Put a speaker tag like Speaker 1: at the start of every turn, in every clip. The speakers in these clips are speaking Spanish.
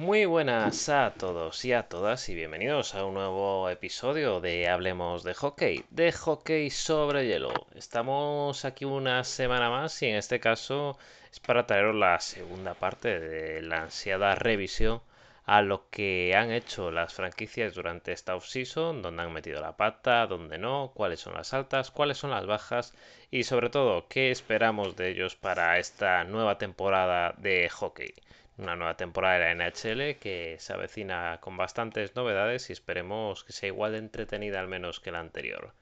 Speaker 1: Muy buenas a todos y a todas y bienvenidos a un nuevo episodio de Hablemos de Hockey, de hockey sobre hielo. Estamos aquí una semana más y en este caso es para traeros la segunda parte de la ansiada revisión a lo que han hecho las franquicias durante esta offseason, donde han metido la pata, dónde no, cuáles son las altas, cuáles son las bajas y sobre todo qué esperamos de ellos para esta nueva temporada de hockey una nueva temporada de la NHL que se avecina con bastantes novedades y esperemos que sea igual de entretenida al menos que la anterior.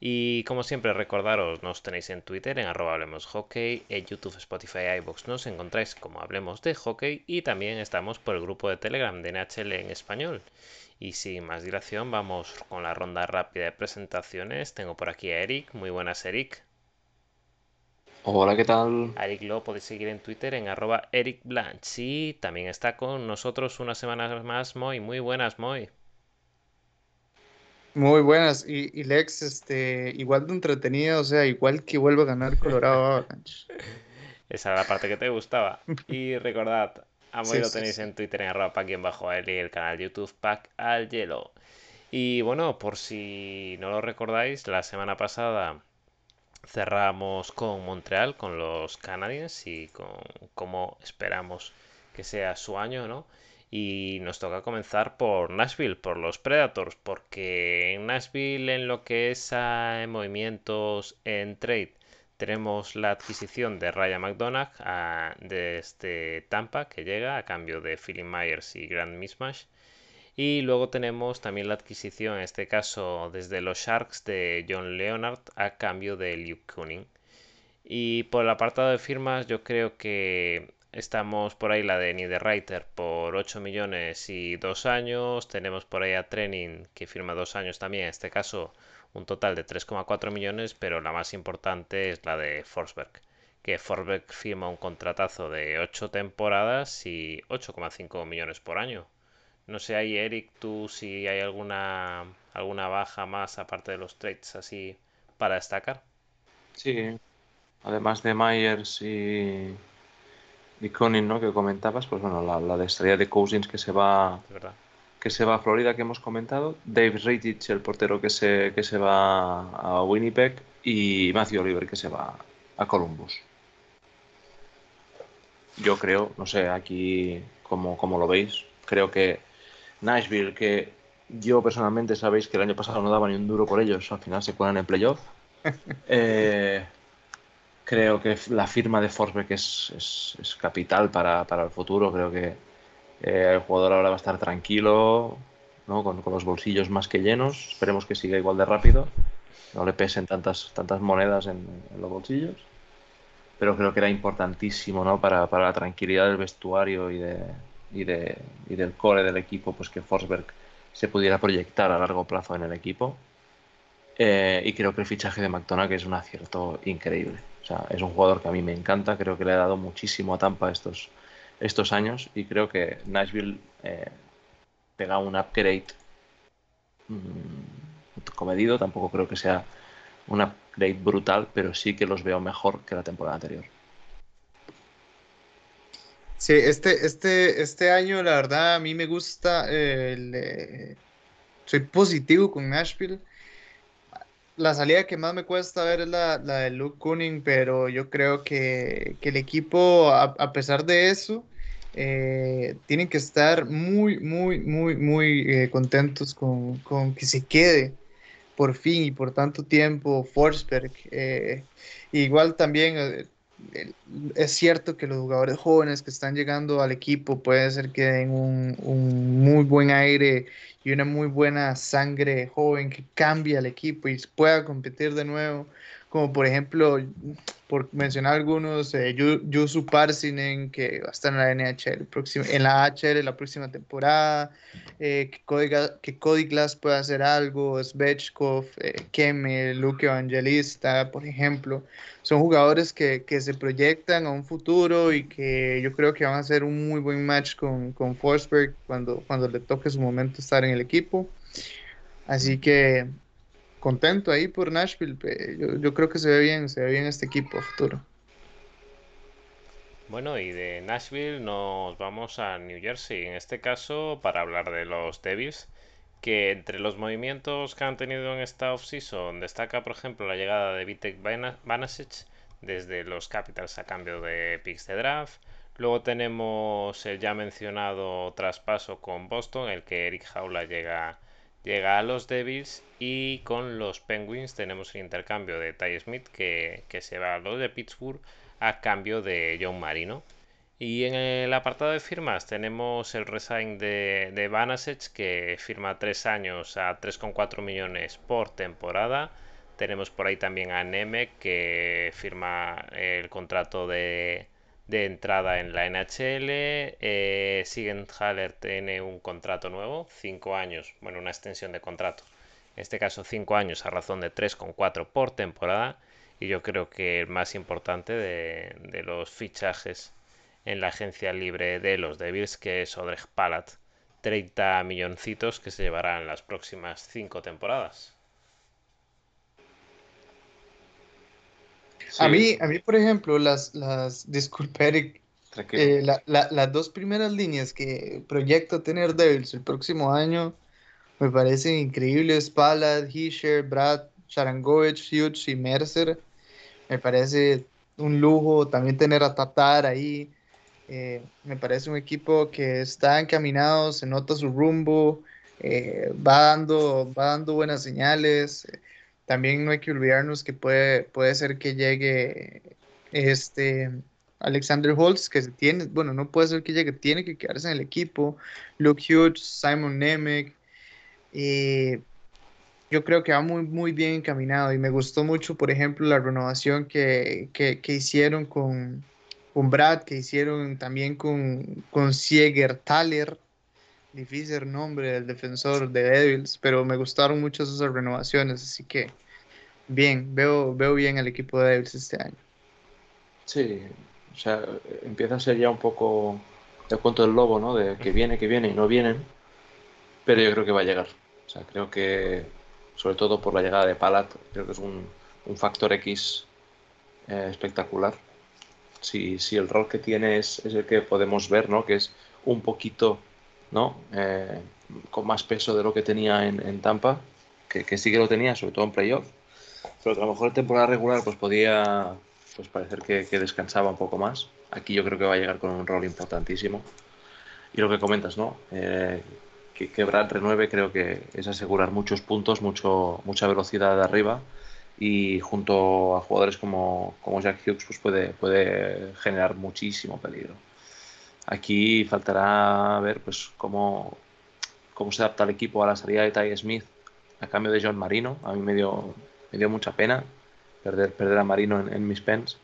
Speaker 1: Y como siempre recordaros, nos tenéis en Twitter en arroba hablemos hockey, en YouTube, Spotify, iVoox nos encontráis como hablemos de hockey y también estamos por el grupo de Telegram de NHL en español. Y sin más dilación vamos con la ronda rápida de presentaciones. Tengo por aquí a Eric. Muy buenas Eric.
Speaker 2: Hola, ¿qué tal?
Speaker 1: A Eric lo podéis seguir en Twitter en arroba Eric Blanch. Y también está con nosotros una semana más Moy. Muy buenas, Moy.
Speaker 3: Muy buenas. Y, Lex, este, igual de entretenido, o sea, igual que vuelve a ganar Colorado Avalanche.
Speaker 1: Esa era la parte que te gustaba. Y recordad, a Moy lo tenéis en Twitter en arroba pack bajo él y el canal YouTube Pack al Hielo. Y bueno, por si no lo recordáis, la semana pasada cerramos con Montreal, con los Canadiens y con cómo esperamos que sea su año, ¿no? Y nos toca comenzar por Nashville, por los Predators, porque en Nashville en lo que es movimientos en trade tenemos la adquisición de Ryan McDonagh desde Tampa que llega a cambio de Philip Myers y Grand Mismatch y luego tenemos también la adquisición, en este caso desde los Sharks, de John Leonard a cambio de Luke Cunning. Y por el apartado de firmas, yo creo que estamos por ahí la de Niederreiter por 8 millones y 2 años. Tenemos por ahí a Training que firma 2 años también, en este caso un total de 3,4 millones, pero la más importante es la de Forsberg que Forsberg firma un contratazo de 8 temporadas y 8,5 millones por año. No sé ahí, Eric, tú si hay alguna, alguna baja más aparte de los trades así para destacar.
Speaker 2: Sí, además de Myers y, y Conin, ¿no? Que comentabas, pues bueno, la, la de estrella de Cousins que se va que se va a Florida que hemos comentado, Dave Reitich, el portero que se, que se va a Winnipeg y Matthew Oliver que se va a Columbus. Yo creo, no sé, aquí como, como lo veis, creo que Nashville, que yo personalmente sabéis que el año pasado no daba ni un duro por ellos, al final se cuelan en playoff. Eh, creo que la firma de Forsberg es, es, capital para, el futuro. Creo que eh, el jugador ahora va a estar tranquilo, ¿no? con, los bolsillos más que llenos. Esperemos que siga igual de rápido, no le pesen tantas, tantas monedas en, los bolsillos. Pero creo que era importantísimo ¿no? para, para la tranquilidad del vestuario y de, y, de, y del core del equipo, pues que Forsberg se pudiera proyectar a largo plazo en el equipo. Eh, y creo que el fichaje de McDonagh es un acierto increíble. O sea, es un jugador que a mí me encanta, creo que le ha dado muchísimo a Tampa estos, estos años y creo que Nashville eh, pega un upgrade mmm, comedido, tampoco creo que sea un upgrade brutal, pero sí que los veo mejor que la temporada anterior.
Speaker 3: Sí, este, este, este año, la verdad, a mí me gusta. Eh, soy positivo con Nashville. La salida que más me cuesta ver es la, de Luke Cunning, pero yo creo que, el equipo, a, pesar de eso, eh, tienen que estar muy, muy, muy, muy eh, contentos con, con, que se quede por fin y por tanto tiempo Forsberg. igual también es cierto que los jugadores jóvenes que están llegando al equipo puede ser que den un, un, muy buen aire y una muy buena sangre joven que cambie al equipo y pueda competir de nuevo como por ejemplo, por mencionar algunos, eh, Yusu Parsinen, que va a estar en la NHL, en la HL la próxima temporada, eh, que, Cody, que, Cody, Glass pueda hacer algo, Svechkov, eh, Luke Evangelista, por ejemplo. Son jugadores que, que, se proyectan a un futuro y que yo creo que van a hacer un muy buen match con, con Forsberg cuando, cuando le toque su momento estar en el equipo. Así que contento ahí por Nashville. Yo, creo que se ve bien, se ve bien este equipo futuro.
Speaker 1: Bueno, y de Nashville nos vamos a New Jersey, en este caso para hablar de los Devils, que entre los movimientos que han tenido en esta offseason destaca, por ejemplo, la llegada de Vitek Vanasic desde los Capitals a cambio de picks de draft. Luego tenemos el ya mencionado traspaso con Boston, el que Eric Jaula llega, llega a los Devils. Y con los Penguins tenemos el intercambio de Ty Smith que, que se va a los de Pittsburgh a cambio de John Marino. Y en el apartado de firmas tenemos el resign de, de que firma 3 años a 3,4 millones por temporada. Tenemos por ahí también a Nemec que firma el contrato de, entrada en la NHL. Eh, Sigenthaler tiene un contrato nuevo, 5 años, bueno, una extensión de contrato. En este caso 5 años a razón de 3,4 por temporada y yo creo que el más importante de, los fichajes en la agencia libre de los Devils, que es Odreg Palat. 30 milloncitos que se llevarán las próximas 5 temporadas.
Speaker 3: A, mí, a mí, por ejemplo, las, las disculpe Eric, eh, las dos primeras líneas que proyecto tener Devils el próximo año me parecen increíbles. Palat, Hischer, Brad, Sharangovich, Hughes y Mercer. Me parece un lujo también tener a Tatar ahí. Eh, me parece un equipo que está encaminado, se nota su rumbo, eh, va, dando, va dando buenas señales. También no hay que olvidarnos que puede, puede ser que llegue este Alexander Holtz, que tiene, bueno, no puede ser que llegue, tiene que quedarse en el equipo. Luke Hughes, Simon Nemec. Eh, yo creo que va muy, muy bien encaminado y me gustó mucho, por ejemplo, la renovación que, que, hicieron con, con, Brad, que hicieron también con, con Sieger Thaler, difícil nombre del defensor de Devils, pero me gustaron mucho esas renovaciones, así que bien, veo, veo bien el equipo de Devils este año.
Speaker 2: Sí, o sea, empieza a ser ya un poco el cuento del lobo, ¿no? De que viene, que viene y no vienen, pero yo creo que va a llegar. O sea, creo que sobre todo por la llegada de Palat, creo que es un, factor X eh, espectacular. Si, si, el rol que tiene es, el que podemos ver, ¿no? que es un poquito ¿no? Eh, con más peso de lo que tenía en, Tampa, que, sí que lo tenía, sobre todo en playoff, pero que a lo mejor en temporada regular pues podía pues parecer que, descansaba un poco más. Aquí yo creo que va a llegar con un rol importantísimo. Y lo que comentas, ¿no? Eh, que, que Brad renueve creo que es asegurar muchos puntos, mucho, mucha velocidad de arriba y junto a jugadores como, como Jack Hughes pues puede, puede generar muchísimo peligro. Aquí faltará ver pues cómo, cómo se adapta el equipo a la salida de Ty Smith a cambio de John Marino. A mí me dio, me dio mucha pena perder, perder a Marino en, mis pens,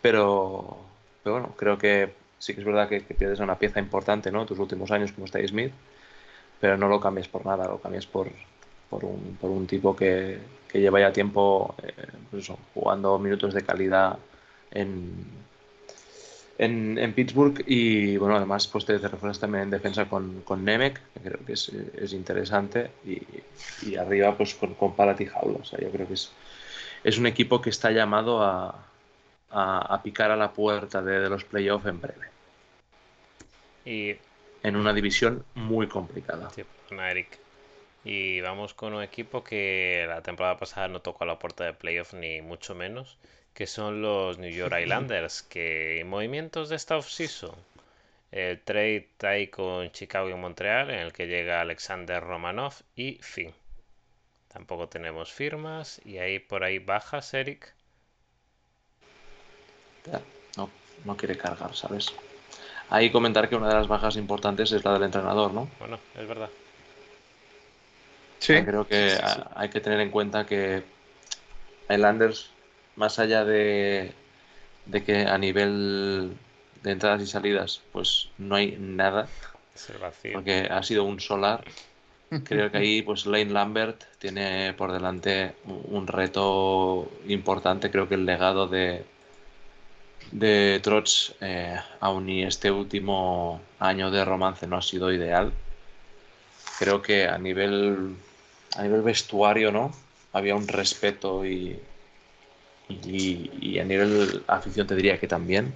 Speaker 2: pero, pero, bueno, creo que sí que es verdad que, pierdes una pieza importante ¿no? tus últimos años como Ty Smith pero no lo cambies por nada, lo cambies por, por, un, por un tipo que, que, lleva ya tiempo eh, pues jugando minutos de calidad en, en, en, Pittsburgh y bueno, además pues te, refuerzas también en defensa con, con Nemec, que creo que es, es interesante, y, y, arriba pues con, con Palat y Jaula. O sea, yo creo que es, es un equipo que está llamado a, a, a picar a la puerta de, de los playoffs en breve.
Speaker 1: Y
Speaker 2: en una división muy complicada.
Speaker 1: Sí, Eric. Y vamos con un equipo que la temporada pasada no tocó a la puerta de playoff ni mucho menos, que son los New York Islanders, que movimientos de esta offseason. El trade ahí con Chicago y Montreal, en el que llega Alexander Romanov y fin. Tampoco tenemos firmas y ahí por ahí bajas, Eric.
Speaker 2: No, no quiere cargar, ¿sabes? Ahí comentar que una de las bajas importantes es la del entrenador, ¿no?
Speaker 1: Bueno, es verdad.
Speaker 2: Sí. Creo que hay que tener en cuenta que Islanders, más allá de, de que a nivel de entradas y salidas, pues no hay nada. Porque ha sido un solar. Creo que ahí, pues Lane Lambert tiene por delante un reto importante. Creo que el legado de, de Trots, eh, aun y este último año de romance no ha sido ideal, creo que a nivel, a nivel vestuario, ¿no? Había un respeto y, y, a nivel afición te diría que también.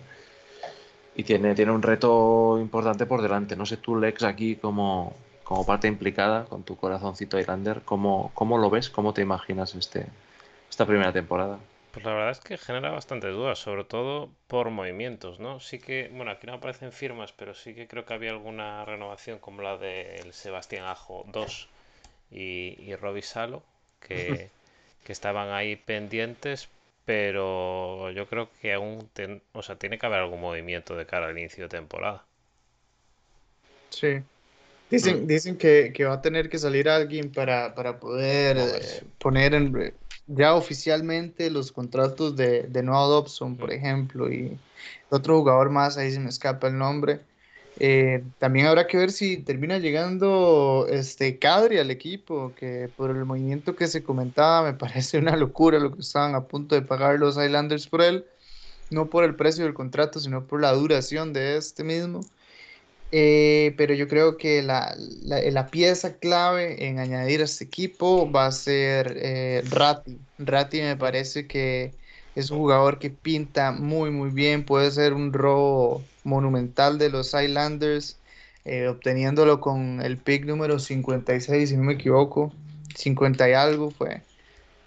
Speaker 2: y tiene, tiene un reto importante por delante. No sé tú, Lex, aquí como, como parte implicada con tu corazoncito Islander, ¿cómo, ¿cómo lo ves? ¿Cómo te imaginas este, esta primera temporada?
Speaker 1: Pues la verdad es que genera bastante dudas, sobre todo por movimientos, ¿no? Sí que, bueno, aquí no aparecen firmas, pero sí que creo que había alguna renovación como la del Sebastián Ajo 2 y, y Robbie Salo, que, que estaban ahí pendientes, pero yo creo que aún, o sea, tiene que haber algún movimiento de cara al inicio de temporada.
Speaker 3: Sí. Dicen, mm. dicen que, va a tener que salir alguien para, poder eh, poner en, ya oficialmente los contratos de, de Noah Dobson, por ejemplo, y otro jugador más, ahí se me escapa el nombre. Eh, también habrá que ver si termina llegando este Cadri al equipo, que por el movimiento que se comentaba me parece una locura lo que estaban a punto de pagar los Islanders por él, no por el precio del contrato, sino por la duración de este mismo. Eh, pero yo creo que la, la, pieza clave en añadir a este equipo va a ser eh, Ratti. Ratti me parece que es un jugador que pinta muy, muy bien. Puede ser un robo monumental de los Islanders, eh, obteniéndolo con el pick número 56, si no me equivoco. 50 y algo fue.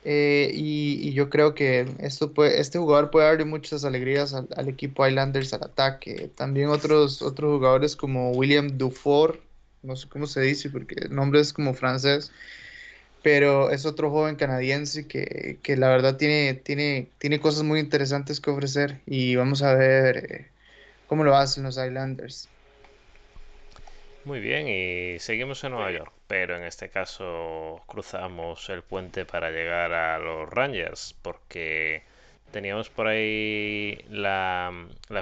Speaker 3: Eh, y, yo creo que esto puede, este jugador puede darle muchas alegrías al, equipo Islanders al ataque. También otros, otros jugadores como William Dufour, no sé cómo se dice porque el nombre es como francés, pero es otro joven canadiense que, la verdad tiene, tiene, tiene cosas muy interesantes que ofrecer y vamos a ver eh, cómo lo hacen los Islanders.
Speaker 1: Muy bien, y seguimos en Nueva York, pero en este caso cruzamos el puente para llegar a los Rangers, porque teníamos por ahí la,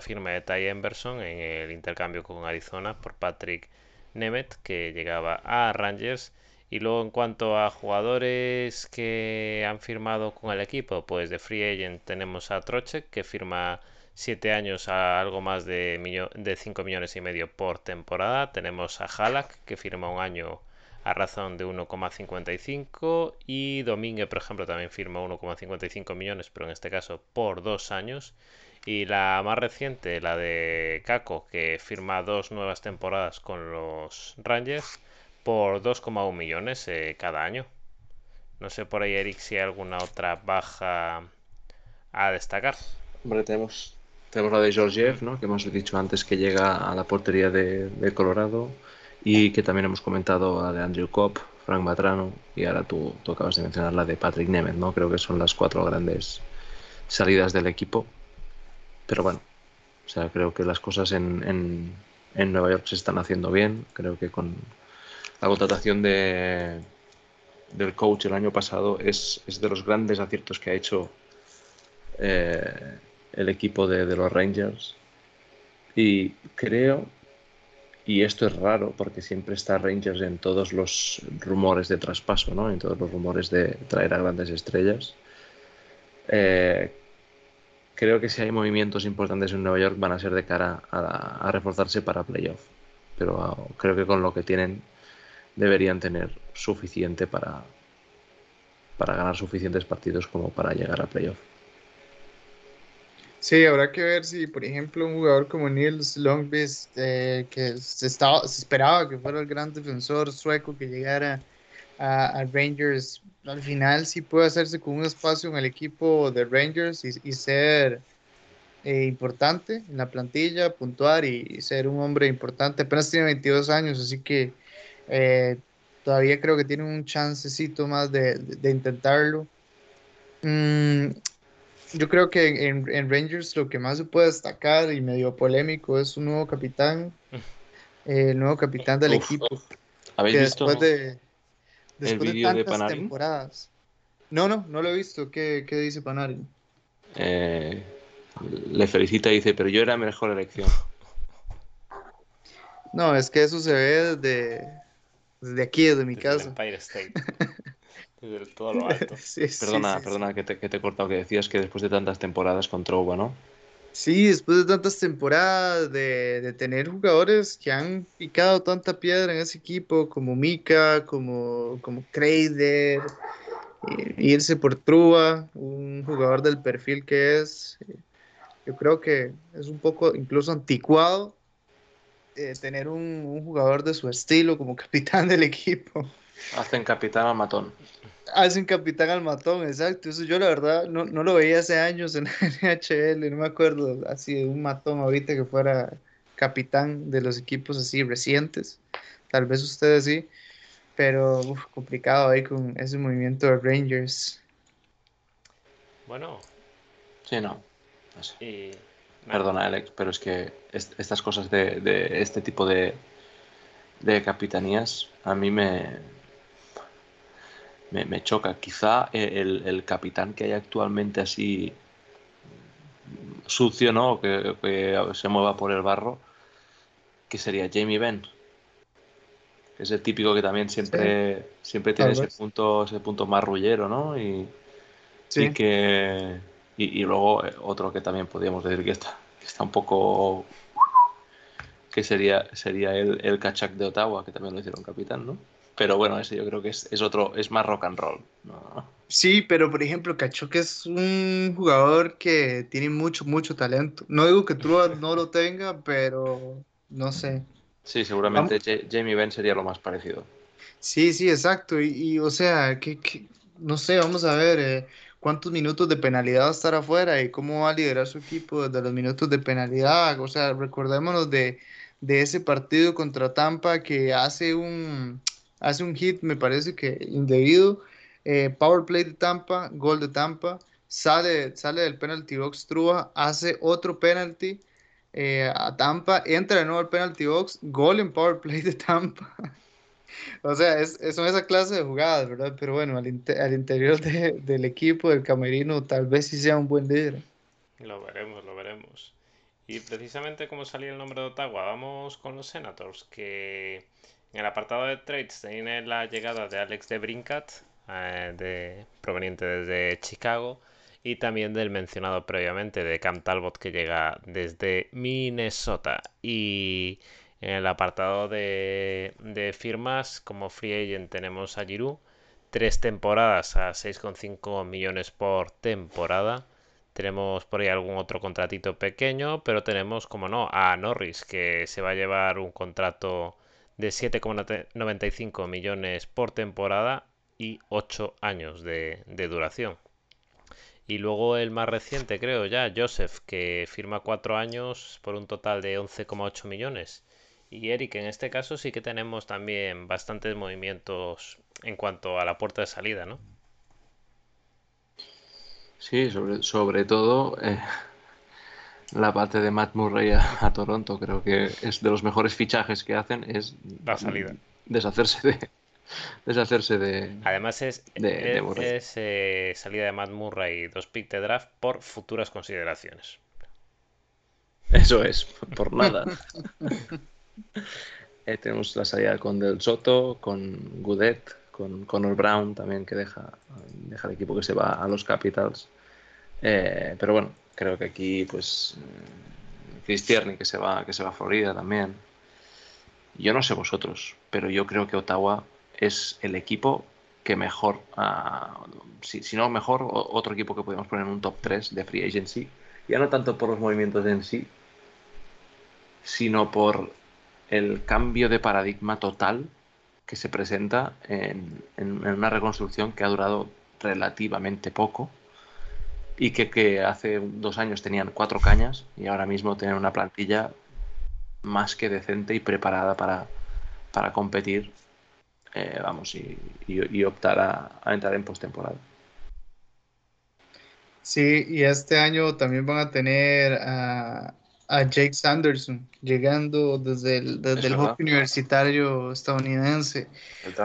Speaker 1: firma de Ty Emberson en el intercambio con Arizona por Patrick Nemeth, que llegaba a Rangers. Y luego en cuanto a jugadores que han firmado con el equipo, pues de Free Agent tenemos a Trochek, que firma 7 años a algo más de, de 5 millones y medio por temporada. Tenemos a Halak, que firma un año a razón de 1,55 y Domínguez, por ejemplo, también firma 1,55 millones, pero en este caso por dos años. Y la más reciente, la de Kako, que firma dos nuevas temporadas con los Rangers por 2,1 millones eh, cada año. No sé por ahí, Eric, si hay alguna otra baja a destacar.
Speaker 2: Hombre, tenemos tenemos la de Georgiev, ¿no? que hemos dicho antes que llega a la portería de, Colorado y que también hemos comentado a de Andrew Cobb, Frank Matrano y ahora tú, tú, acabas de mencionar la de Patrick Nemeth, ¿no? Creo que son las cuatro grandes salidas del equipo. Pero bueno, o sea, creo que las cosas en, en, Nueva York se están haciendo bien. Creo que con la contratación de, del coach el año pasado es, es de los grandes aciertos que ha hecho eh, el equipo de, los Rangers. Y creo, y esto es raro porque siempre está Rangers en todos los rumores de traspaso, ¿no? en todos los rumores de traer a grandes estrellas. Eh, creo que si hay movimientos importantes en Nueva York van a ser de cara a, reforzarse para playoff. Pero ah, creo que con lo que tienen deberían tener suficiente para, para ganar suficientes partidos como para llegar a playoff.
Speaker 3: Sí, habrá que ver si, por ejemplo, un jugador como Nils Longbeast, eh, que se, estaba, se esperaba que fuera el gran defensor sueco que llegara a, Rangers, al final sí puede hacerse con un espacio en el equipo de Rangers y, ser eh, importante en la plantilla, puntuar y, ser un hombre importante. Apenas tiene 22 años, así que eh, todavía creo que tiene un chancecito más de, intentarlo. Mm, yo creo que en, Rangers lo que más se puede destacar y medio polémico es un nuevo capitán, el nuevo capitán del equipo.
Speaker 2: ¿Habéis visto
Speaker 3: después de, después el de, tantas temporadas. No, no, no lo he visto. ¿Qué, qué dice Panarin?
Speaker 2: Eh, le felicita y dice, pero yo era mejor elección.
Speaker 3: No, es que eso se ve desde, desde aquí, desde mi casa.
Speaker 1: Empire State. todo lo alto.
Speaker 2: perdona, perdona que te, que te he cortado, que decías que después de tantas temporadas con Trouba, ¿no?
Speaker 3: Sí, después de tantas temporadas, de, tener jugadores que han picado tanta piedra en ese equipo, como Mika, como, como Kreider, irse por Truba, un jugador del perfil que es. Yo creo que es un poco incluso anticuado eh, tener un, jugador de su estilo como capitán del equipo.
Speaker 2: Hacen capitán al matón.
Speaker 3: Hacen capitán al matón, exacto. Eso yo la verdad no, no lo veía hace años en NHL, no me acuerdo así de un matón ahorita que fuera capitán de los equipos así recientes. Tal vez ustedes sí, pero complicado ahí con ese movimiento de Rangers.
Speaker 1: Bueno.
Speaker 2: Sí, no. Perdona, Alex, pero es que estas cosas de, este tipo de, de capitanías a mí me, me, choca. Quizá el, capitán que hay actualmente así sucio, ¿no? Que, se mueva por el barro, que sería Jamie Benn. Es el típico que también siempre, siempre tiene ese punto, ese punto marrullero, ¿no? Y, y que y, luego eh, otro que también podríamos decir que está, que está un poco. que sería, sería el, el Kachak de Ottawa, que también lo hicieron capitán, ¿no? Pero bueno, ese yo creo que es, es otro, es más rock and roll.
Speaker 3: Sí, pero por ejemplo, Kachuk es un jugador que tiene mucho, mucho talento. No digo que Trua no lo tenga, pero no sé.
Speaker 2: Sí, seguramente Jamie Benn sería lo más parecido.
Speaker 3: Sí, sí, exacto. Y, o sea, que, no sé, vamos a ver. Eh, cuántos minutos de penalidad va a estar afuera y cómo va a liderar su equipo desde los minutos de penalidad. O sea, recordémonos de, ese partido contra Tampa que hace un, hace un hit, me parece que indebido. Eh, power play de Tampa, gol de Tampa, sale, sale del penalty box Trua, hace otro penalty eh, a Tampa, entra de nuevo al penalty box, gol en power play de Tampa. O sea, es, son esa clase de jugadas, ¿verdad? Pero bueno, al, interior del equipo, del camerino, tal vez sí sea un buen líder.
Speaker 1: Lo veremos, lo veremos. Y precisamente como salía el nombre de Ottawa, vamos con los Senators, que en el apartado de trades tiene la llegada de Alex de Brincat, eh, de, proveniente desde Chicago, y también del mencionado previamente de Cam Talbot, que llega desde Minnesota. Y en el apartado de, firmas, como free agent tenemos a Giroud, tres temporadas a 6,5 millones por temporada. Tenemos por ahí algún otro contratito pequeño, pero tenemos, como no, a Norris, que se va a llevar un contrato de 7,95 millones por temporada y 8 años de, de, duración. Y luego el más reciente, creo ya, Joseph, que firma 4 años por un total de 11,8 millones. Y Eric, en este caso sí que tenemos también bastantes movimientos en cuanto a la puerta de salida, ¿no?
Speaker 2: Sí, sobre, sobre todo eh, la parte de Matt Murray a, Toronto, creo que es de los mejores fichajes que hacen, es
Speaker 1: la salida.
Speaker 2: Deshacerse de, deshacerse de.
Speaker 1: Además, es, es, eh, salida de Matt Murray y dos pick de draft por futuras consideraciones.
Speaker 2: Eso es, por nada. Eh, tenemos la salida con Del Soto, con Gudet, con Connor Brown también que deja, deja el equipo que se va a los Capitals. Eh, pero bueno, creo que aquí pues mm, Chris Tierney que se va, que se va a Florida también. Yo no sé vosotros, pero yo creo que Ottawa es el equipo que mejor, ah, si, si, no mejor, otro equipo que podemos poner en un top 3 de free agency. Ya no tanto por los movimientos en sí, sino por el cambio de paradigma total que se presenta en, una reconstrucción que ha durado relativamente poco y que, hace dos años tenían cuatro cañas y ahora mismo tienen una plantilla más que decente y preparada para, para competir, eh, vamos, y, optar a, entrar en postemporada.
Speaker 3: Sí, y este año también van a tener a Jake Sanderson, llegando desde el, desde el hockey universitario estadounidense.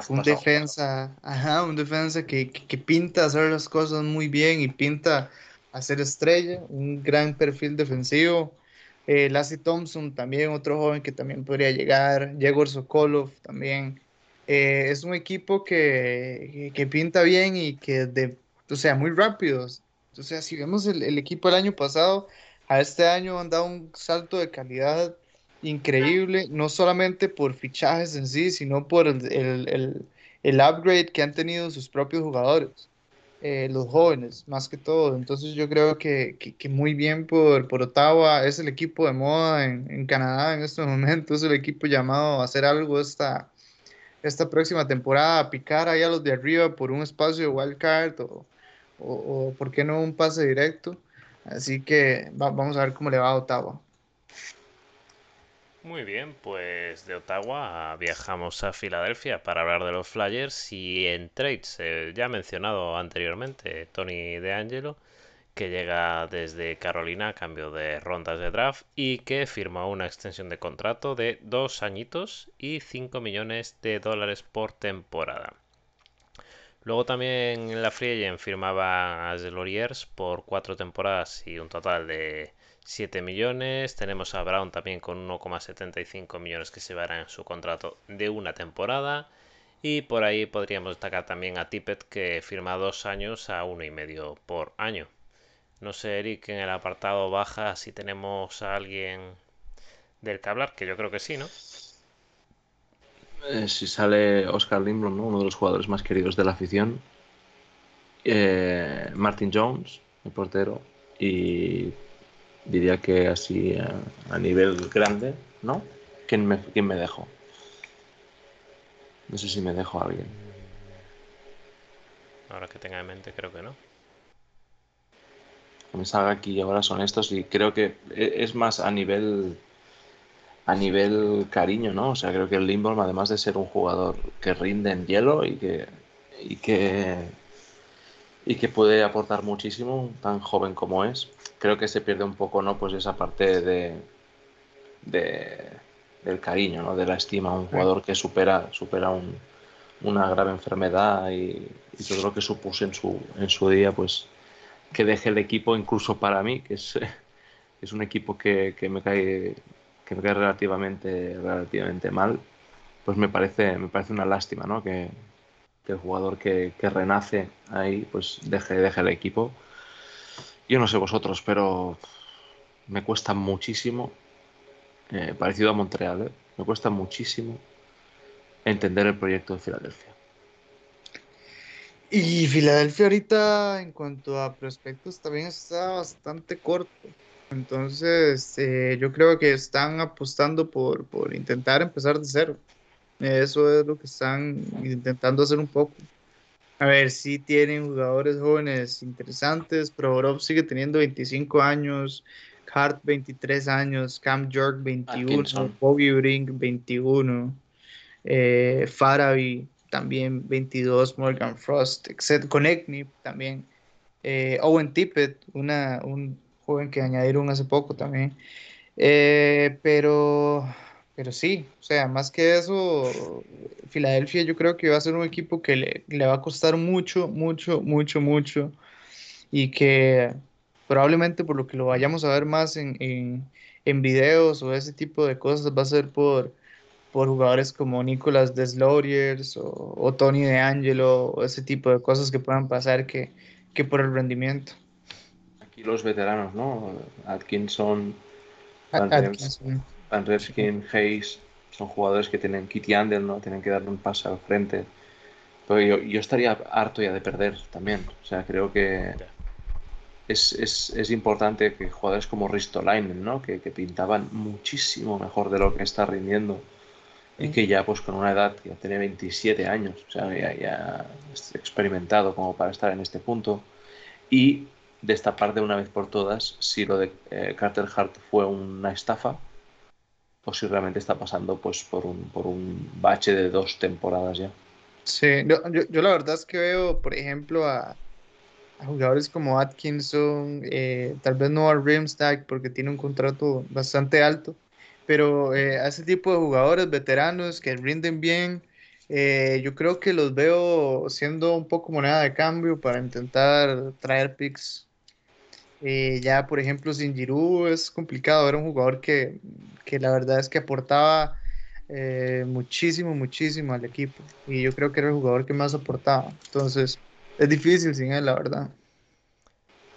Speaker 3: Un defensa, ajá, un defensa que, que, pinta hacer las cosas muy bien y pinta hacer estrella, un gran perfil defensivo. Eh, Lassie Thompson, también otro joven que también podría llegar. Yegor Sokolov también. Eh, es un equipo que, que, pinta bien y que, de, o sea, muy rápido. O sea, si vemos el, el equipo el año pasado, a este año han dado un salto de calidad increíble, no solamente por fichajes en sí, sino por el, upgrade que han tenido sus propios jugadores. eh, los jóvenes, más que todo. Entonces yo creo que, que, muy bien por, por, Ottawa, es el equipo de moda en, en, Canadá en estos momentos, es el equipo llamado a hacer algo esta, esta próxima temporada, a picar ahí a los de arriba por un espacio de wildcard o, o, o por qué no un pase directo. Así que vamos a ver cómo le va a Ottawa.
Speaker 1: Muy bien, pues de Ottawa viajamos a Filadelfia para hablar de los Flyers y en trades, eh, ya mencionado anteriormente, Tony DeAngelo, que llega desde Carolina a cambio de rondas de draft y que firma una extensión de contrato de dos añitos y 5 millones de dólares por temporada. Luego también en la Free firmaba a Deloriers por cuatro temporadas y un total de 7 millones. Tenemos a Brown también con 1,75 millones que se verá en su contrato de una temporada. Y por ahí podríamos destacar también a Tippett que firma dos años a uno y medio por año. No sé, Eric, en el apartado baja si tenemos a alguien del que hablar, que yo creo que sí, ¿no?
Speaker 2: Eh, si sale Oscar Lindblom, uno de los jugadores más queridos de la afición. Eh, Martin Jones, el portero. Y diría que así a, nivel grande, ¿no? ¿Quién me, ¿Quién me dejo? No sé si me dejo a alguien.
Speaker 1: Ahora que tenga en mente, creo que no.
Speaker 2: Me salga aquí ahora son estos y creo que e, es más a nivel a nivel cariño, ¿no? O sea, creo que el Limbolm, además de ser un jugador que rinde en hielo y que y que y que puede aportar muchísimo, tan joven como es, creo que se pierde un poco, ¿no? Pues esa parte de, del cariño, ¿no? De la estima, un jugador que supera, supera una grave enfermedad y, todo lo que supuso en su, en su día, pues que deje el equipo, incluso para mí, que es, es un equipo que, me cae que cae relativamente, relativamente mal, pues me parece, me parece una lástima, ¿no? Que, el jugador que, que, renace ahí, pues deje, deje el equipo yo no sé vosotros, pero me cuesta muchísimo, eh, parecido a Montreal, ¿eh? me cuesta muchísimo entender el proyecto de Filadelfia.
Speaker 3: Y Filadelfia ahorita en cuanto a prospectos también está bastante corto. Entonces eh, yo creo que están apostando por, por intentar empezar de cero. Eso es lo que están intentando hacer un poco. A ver, sí tienen jugadores jóvenes interesantes. Provorov sigue teniendo 25 años, Hart 23 años, Cam York 21, Bobby Brink 21, eh, Faraby también 22, Morgan Frost, etc. Connectnip también. Eh, Owen Tippett, una, un joven que añadieron hace poco también. Eh, pero pero sí, o sea, más que eso, Filadelfia yo creo que va a ser un equipo que le, va a costar mucho, mucho, mucho, mucho. Y que probablemente por lo que lo vayamos a ver más en, en, videos o ese tipo de cosas va a ser por, por jugadores como Nicolas Desloriers o, o Tony DeAngelo o ese tipo de cosas que puedan pasar que, que por el rendimiento.
Speaker 2: Los veteranos, ¿no? Atkinson, Atkinson. Van Redskins, Hayes, son jugadores que tienen Kitty Under, ¿no? Tienen que darle un paso al frente. Pero yo, estaría harto ya de perder también. O sea, creo que es, importante que jugadores como Ristolainen, ¿no? Que, pintaban muchísimo mejor de lo que está rindiendo. Y que ya, pues con una edad, ya tiene 27 años, o sea, ya, ya experimentado como para estar en este punto. Y destapar de una vez por todas si lo de eh, Carter Hart fue una estafa o si realmente está pasando pues por un, por un bache de dos temporadas ya.
Speaker 3: Sí, yo, yo, la verdad es que veo, por ejemplo, a, jugadores como Atkinson, eh, tal vez no a Rimstack porque tiene un contrato bastante alto, pero eh, a ese tipo de jugadores veteranos que rinden bien, yo creo que los veo siendo un poco moneda de cambio para intentar traer picks eh, ya, por ejemplo, sin Giroud es complicado. Era un jugador que, que la verdad es que aportaba eh, muchísimo, muchísimo al equipo. Y yo creo que era el jugador que más aportaba. Entonces, es difícil sin él, la verdad.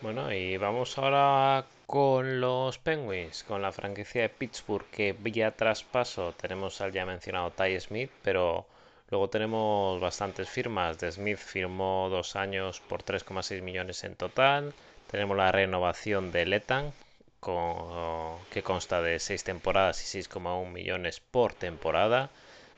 Speaker 1: Bueno, y vamos ahora con los Penguins, con la franquicia de Pittsburgh, que vía traspaso tenemos al ya mencionado Ty Smith, pero Luego tenemos bastantes firmas. De Smith firmó dos años por 3,6 millones en total. Tenemos la renovación de Letan, que consta de 6 temporadas y 6,1 millones por temporada.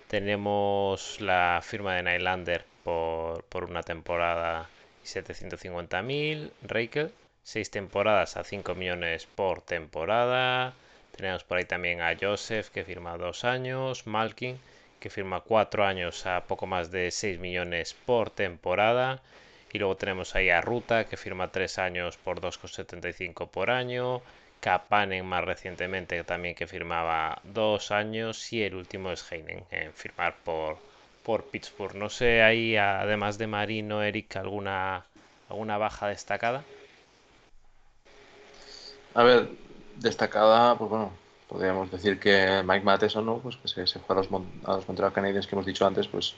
Speaker 1: Tenemos la firma de Nylander por, por una temporada y 750.000. Reikel, 6 temporadas a 5 millones por temporada. Tenemos por ahí también a Joseph, que firma 2 años. Malkin, que firma 4 años a poco más de 6 millones por temporada. Y luego tenemos ahí a Ruta, que firma 3 años por 2,75 por año. Kapanen más recientemente también que firmaba 2 años. Y el último es Heinen, en firmar por, por Pittsburgh. No sé ahí, además de Marino, Eric, alguna, alguna baja destacada.
Speaker 2: A ver, destacada, pues bueno, podríamos decir que Mike Matheson, ¿no? Pues que se, fue a los, a los Montreal Canadiens que hemos dicho antes, pues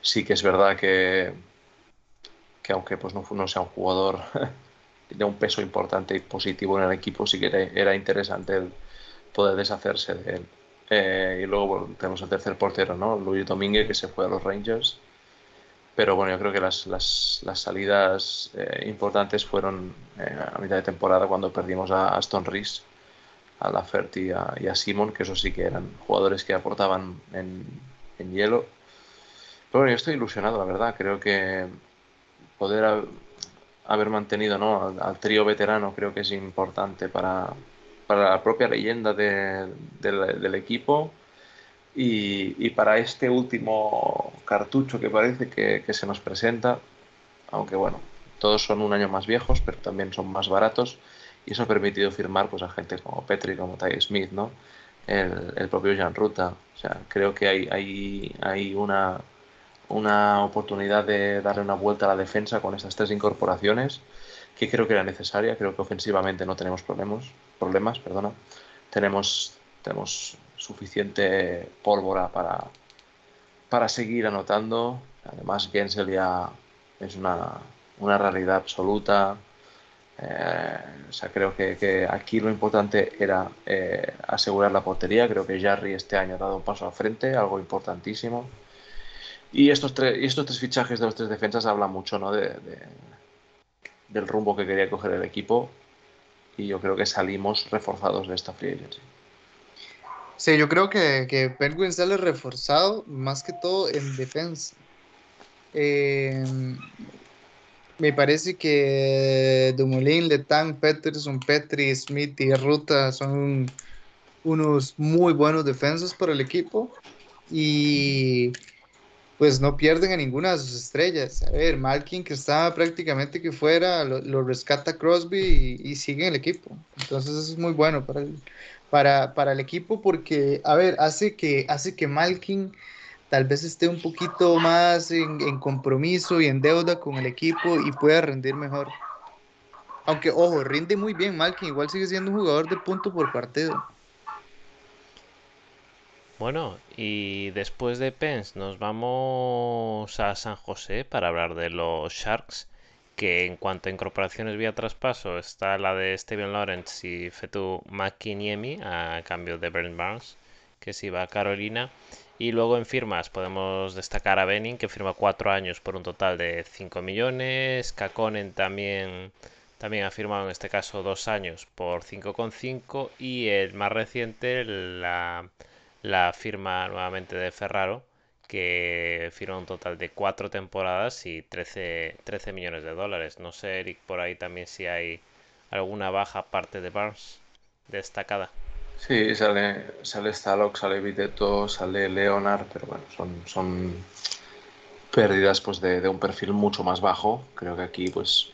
Speaker 2: sí que es verdad que, que aunque pues no, no sea un jugador de un peso importante y positivo en el equipo, sí que era, interesante el poder deshacerse de él. Eh, y luego tenemos el tercer portero, ¿no? Luis Domínguez, que se fue a los Rangers. Pero bueno, yo creo que las, las, las salidas eh, importantes fueron eh, a mitad de temporada cuando perdimos a Aston Reese, a Lafert y a, y a Simon, que eso sí que eran jugadores que aportaban en, en hielo. Pero bueno, yo estoy ilusionado, la verdad. Creo que poder haber mantenido ¿no? al, trío veterano creo que es importante para, para la propia leyenda de, del equipo y, para este último cartucho que parece que, se nos presenta, aunque bueno, todos son un año más viejos, pero también son más baratos, y eso ha permitido firmar pues, a gente como Petri, como Ty Smith, ¿no? el, propio Jan Ruta. O sea, creo que hay, hay, hay una, una oportunidad de darle una vuelta a la defensa con estas tres incorporaciones, que creo que era necesaria. Creo que ofensivamente no tenemos problemas. problemas perdona. Tenemos, tenemos suficiente pólvora para, para seguir anotando. Además, Gensel ya es una, una realidad absoluta. Eh, o sea, creo que, aquí lo importante era eh, asegurar la portería. Creo que Jarry este año ha dado un paso al frente, algo importantísimo. Y estos, tres, y estos tres fichajes de los tres defensas hablan mucho ¿no? de, del rumbo que quería coger el equipo. Y yo creo que salimos reforzados de esta free agency.
Speaker 3: Sí, yo creo que, que Penguin sale reforzado más que todo en defensa. Em, me parece que Dumoulin, Letang, Peterson, Petri, Smith y Ruta son unos muy buenos defensas para el equipo y pues no pierden a ninguna de sus estrellas. A ver, Malkin que estaba prácticamente que fuera, lo, rescata Crosby y, sigue en el equipo. Entonces es muy bueno para el, para, para el equipo porque, a ver, hace que, hace que Malkin tal vez esté un poquito más en, compromiso y en deuda con el equipo y pueda rendir mejor. Aunque, ojo, rinde muy bien Malkin, igual sigue siendo un jugador de punto por partido.
Speaker 1: Bueno, y después de Pence nos vamos a San José para hablar de los Sharks que en cuanto a incorporaciones vía traspaso está la de Steven Lawrence y Fetu McKinney a cambio de Brent Barnes, que se iba a Carolina. Y luego en firmas podemos destacar a Benning, que firma cuatro años por un total de 5 millones. Kakonen también, también ha firmado en este caso dos años por 5,5. Y el más reciente, la, la firma nuevamente de Ferraro, que firma un total de cuatro temporadas y 13, 13 millones de dólares. No sé, Eric, por ahí también si hay alguna baja parte de Barnes destacada.
Speaker 2: Sí, sale, sale Stalock, sale Viteto, sale Leonard, pero bueno, son, son pérdidas pues, de, un perfil mucho más bajo. Creo que aquí pues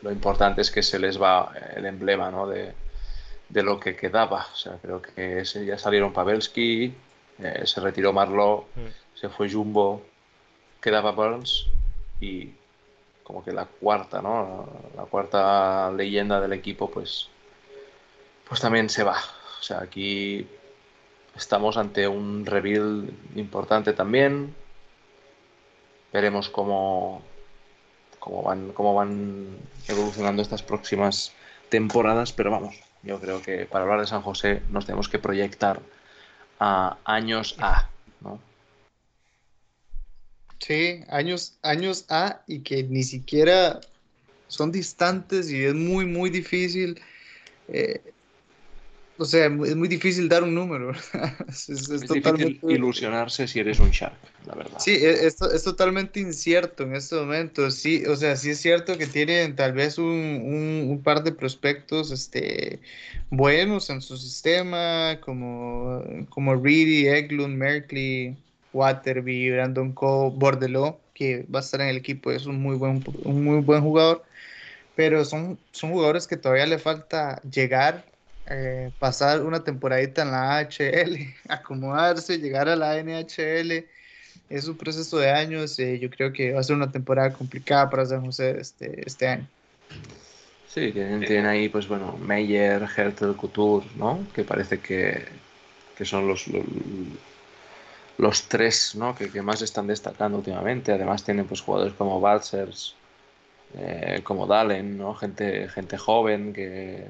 Speaker 2: lo importante es que se les va el emblema ¿no? de, de lo que quedaba. O sea, creo que ya salieron Pavelski, eh, se retiró Marlowe, mm. se fue Jumbo, quedaba Burns y como que la cuarta, ¿no? La cuarta leyenda del equipo, pues, pues también se va. O sea, aquí estamos ante un reveal importante también. Veremos cómo, cómo, van, cómo van evolucionando estas próximas temporadas, pero vamos, yo creo que para hablar de San José nos tenemos que proyectar a años A, ¿no?
Speaker 3: Sí, años, años A y que ni siquiera son distantes y es muy, muy difícil. Eh, o sea, es muy difícil dar un número.
Speaker 2: es, es, totalmente... ilusionarse si eres un Shark, la verdad.
Speaker 3: Sí, e, es, es, totalmente incierto en este momento. Sí, o sea, sí es cierto que tienen tal vez un, un, par de prospectos este, buenos en su sistema, como, como Reedy, Eglund, Merkley, Waterby, Brandon Cole, Bordeló, que va a estar en el equipo, es un muy buen, un muy buen jugador. Pero son, son jugadores que todavía le falta llegar eh, pasar una temporadita en la HL, acomodarse, llegar a la NHL. Es un proceso de años. y yo creo que va a ser una temporada complicada para San José este, este año.
Speaker 2: Sí, tienen, ahí, pues bueno, Meyer, Hertel, Couture, ¿no? Que parece que, que son los, los, tres, ¿no? Que, que, más están destacando últimamente. Además tienen pues jugadores como Balsers, eh, como Dalen, ¿no? Gente, gente joven que,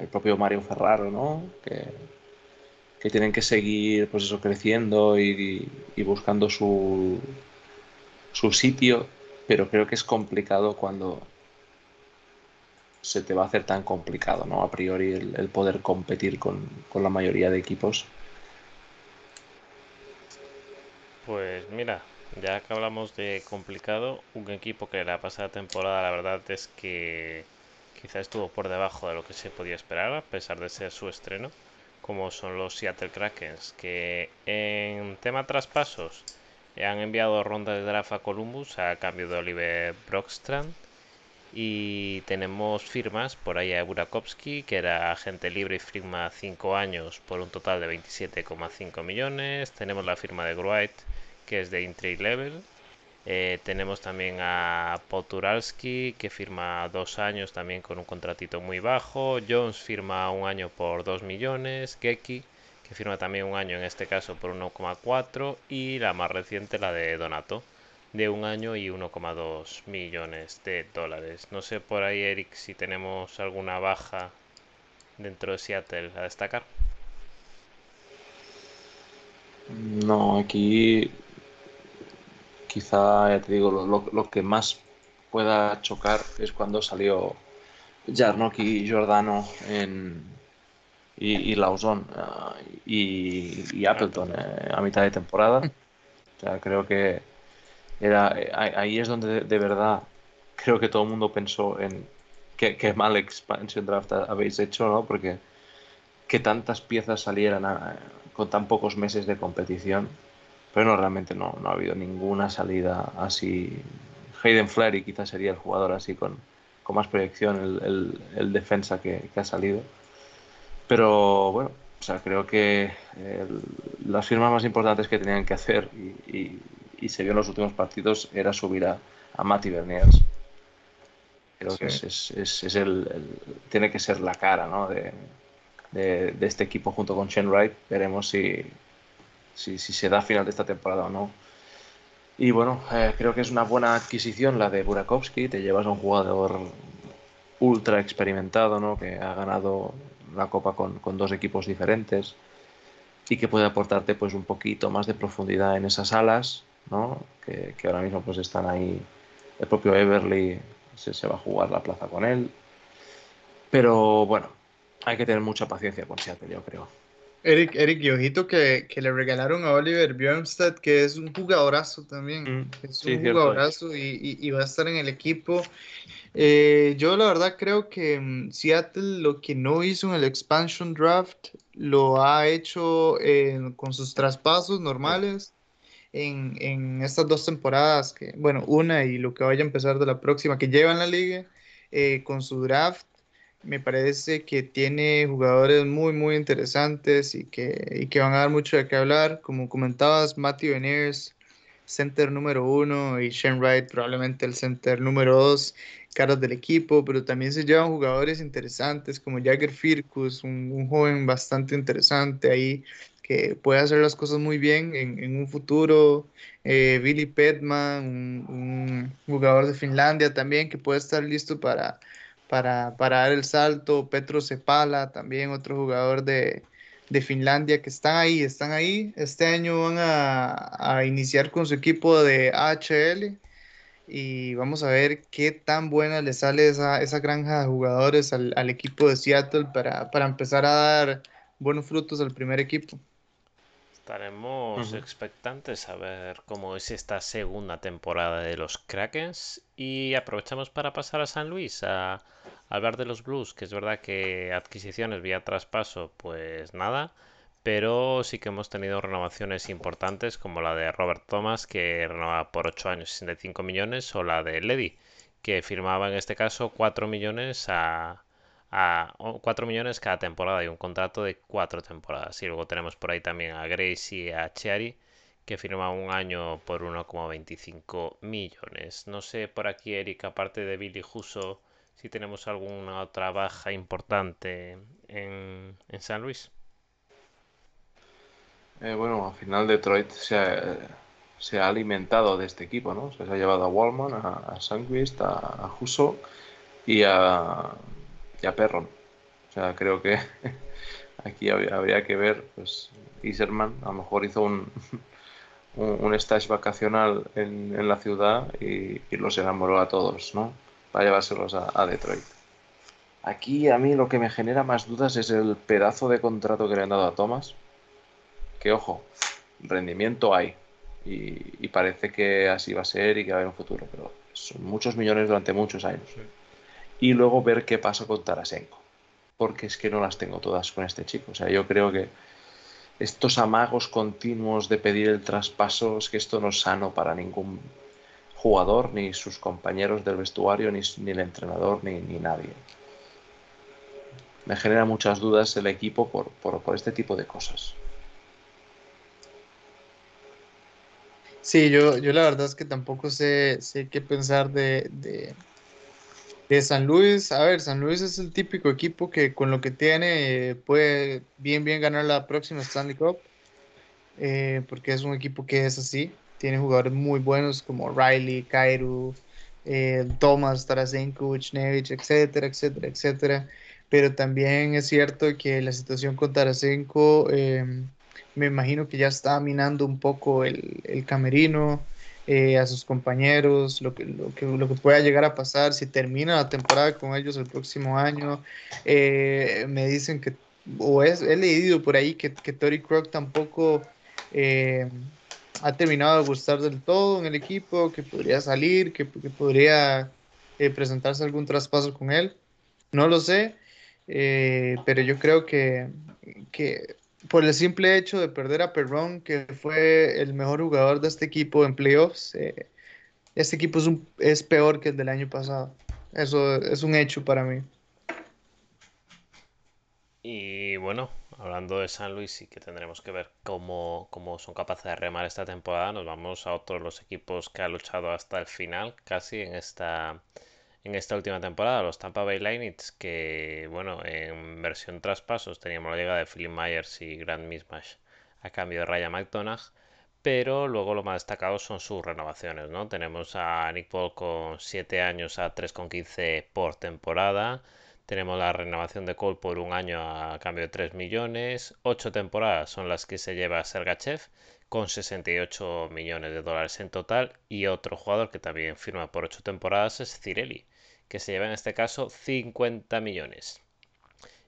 Speaker 2: el propio Mario Ferraro, ¿no? Que, tienen que seguir pues eso, creciendo y, buscando su, su sitio, pero creo que es complicado cuando se te va a hacer tan complicado, ¿no? A priori el, poder competir con, con, la mayoría de equipos.
Speaker 1: Pues mira, ya que hablamos de complicado, un equipo que la pasada temporada la verdad es que quizá estuvo por debajo de lo que se podía esperar, a pesar de ser su estreno, como son los Seattle Krakens, que en tema traspasos han enviado ronda de draft a Columbus a cambio de Oliver Brockstrand. Y tenemos firmas por ahí a Burakovsky, que era agente libre y firma 5 años por un total de 27,5 millones. Tenemos la firma de Gruite, que es de Intrigue Level, eh, tenemos también a Poturalski, que firma dos años también con un contratito muy bajo. Jones firma un año por 2 millones. Geki, que firma también un año en este caso por 1,4. Y la más reciente, la de Donato, de un año y 1,2 millones de dólares. No sé por ahí, Eric, si tenemos alguna baja dentro de Seattle a destacar.
Speaker 2: No, aquí quizá, ya te digo, lo, que más pueda chocar es cuando salió Jarnock y Giordano en, y, y Lawson eh, y, Appleton eh, a mitad de temporada. O sea, creo que era ahí es donde de, verdad creo que todo el mundo pensó en qué, mal expansion draft habéis hecho, ¿no? Porque que tantas piezas salieran con tan pocos meses de competición pero no, realmente no, no ha habido ninguna salida así. Hayden Flaherty quizás sería el jugador así con, con más proyección, el, el, defensa que, que, ha salido. Pero bueno, o sea, creo que las firmas más importantes que tenían que hacer y, y, se vio en los últimos partidos era subir a, a Matty Berniers. Creo que es, es, es el, tiene que ser la cara ¿no? de, de, de, este equipo junto con Shane Wright. Veremos si, si, si se da final de esta temporada o no. Y bueno, eh, creo que es una buena adquisición la de Burakovsky. Te llevas a un jugador ultra experimentado, ¿no? Que ha ganado la Copa con, con, dos equipos diferentes y que puede aportarte pues un poquito más de profundidad en esas alas, ¿no? Que, ahora mismo pues están ahí. El propio Everly se, se, va a jugar la plaza con él. Pero bueno, hay que tener mucha paciencia con Seattle, yo creo.
Speaker 3: Eric, Eric y ojito que, que, le regalaron a Oliver Bjornstad, que es un jugadorazo también. Mm, es un jugadorazo y, y, va a estar en el equipo. Eh, yo la verdad creo que mm, Seattle lo que no hizo en el expansion draft lo ha hecho con sus traspasos normales. En, en, estas dos temporadas, que, bueno, una y lo que vaya a empezar de la próxima, que llevan la liga, eh, con su draft me parece que tiene jugadores muy, muy interesantes y que, y que van a dar mucho de qué hablar. Como comentabas, Matthew Beniers, center número uno, y Shane Wright, probablemente el center número dos, caras del equipo, pero también se llevan jugadores interesantes como Jagger Firkus, un, joven bastante interesante ahí que puede hacer las cosas muy bien en, en un futuro. Eh, Billy Petman, un, jugador de Finlandia también que puede estar listo para, para, para dar el salto. Petro Cepala, también otro jugador de, de Finlandia que están ahí, están ahí. Este año van a, iniciar con su equipo de AHL y vamos a ver qué tan buena le sale esa, esa granja de jugadores al, equipo de Seattle para, para empezar a dar buenos frutos al primer equipo.
Speaker 1: Estaremos expectantes a ver cómo es esta segunda temporada de los Krakens y aprovechamos para pasar a San Luis a, hablar de los Blues, que es verdad que adquisiciones vía traspaso, pues nada, pero sí que hemos tenido renovaciones importantes como la de Robert Thomas, que renovaba por 8 años 65 millones, o la de Ledy, que firmaba en este caso 4 millones a a 4 millones cada temporada y un contrato de 4 temporadas. Y luego tenemos por ahí también a Grace y a Chiari que firma un año por 1,25 millones. No sé por aquí, Eric, aparte de Billy Huso, si tenemos alguna otra baja importante en, San Luis.
Speaker 2: Eh, bueno, al final Detroit se ha, alimentado de este equipo, ¿no? Se, ha llevado a Wallman, a, a Sandquist, a, a y a y a Perron. O sea, creo que aquí habría que ver, pues Iserman a lo mejor hizo un, un, stage vacacional en, la ciudad y, los enamoró a todos, ¿no? Para llevárselos a, Detroit. Aquí a mí lo que me genera más dudas es el pedazo de contrato que le han dado a Thomas. Que ojo, rendimiento hay. Y, parece que así va a ser y que va a haber un futuro. Pero son muchos millones durante muchos años y luego ver qué pasa con Tarasenko. Porque es que no las tengo todas con este chico. O sea, yo creo que estos amagos continuos de pedir el traspaso es que esto no es sano para ningún jugador, ni sus compañeros del vestuario, ni, el entrenador, ni, nadie. Me genera muchas dudas el equipo por, por, este tipo de cosas.
Speaker 3: Sí, yo, yo la verdad es que tampoco sé, sé qué pensar de, de San Luis, a ver, San Luis es el típico equipo que con lo que tiene eh, puede bien, bien ganar la próxima Stanley Cup, eh, porque es un equipo que es así, tiene jugadores muy buenos como Riley, Kairu, eh, Thomas, Tarasenko, Nevich, etcétera, etcétera, etcétera. Pero también es cierto que la situación con Tarasenko, me imagino que ya está minando un poco el, el camerino. Eh, a sus compañeros, lo que, lo, que, lo que pueda llegar a pasar, si termina la temporada con ellos el próximo año. Eh, me dicen que, o es, he leído por ahí que, que Tori Croc tampoco eh, ha terminado de gustar del todo en el equipo, que podría salir, que, que podría presentarse algún traspaso con él. No lo sé, pero yo creo que, que por el simple hecho de perder a Perron, que fue el mejor jugador de este equipo en playoffs, eh, este equipo es, un, es peor que el del año pasado. Eso es un hecho para mí.
Speaker 1: Y bueno, hablando de San Luis y que tendremos que ver cómo, cómo son capaces de remar esta temporada, nos vamos a otros los equipos que ha luchado hasta el final, casi en esta en esta última temporada, los Tampa Bay Lightning, que bueno, en versión traspasos teníamos la llegada de Philip Myers y Grant Mismash a cambio de Ryan McDonagh, pero luego lo más destacado son sus renovaciones, ¿no? Tenemos a Nick Paul con 7 años a 3,15 por temporada, tenemos la renovación de Cole por un año a cambio de 3 millones, 8 temporadas son las que se lleva Sergachev con 68 millones de dólares en total. Y otro jugador que también firma por 8 temporadas es Cirelli que se lleva en este caso 50 millones.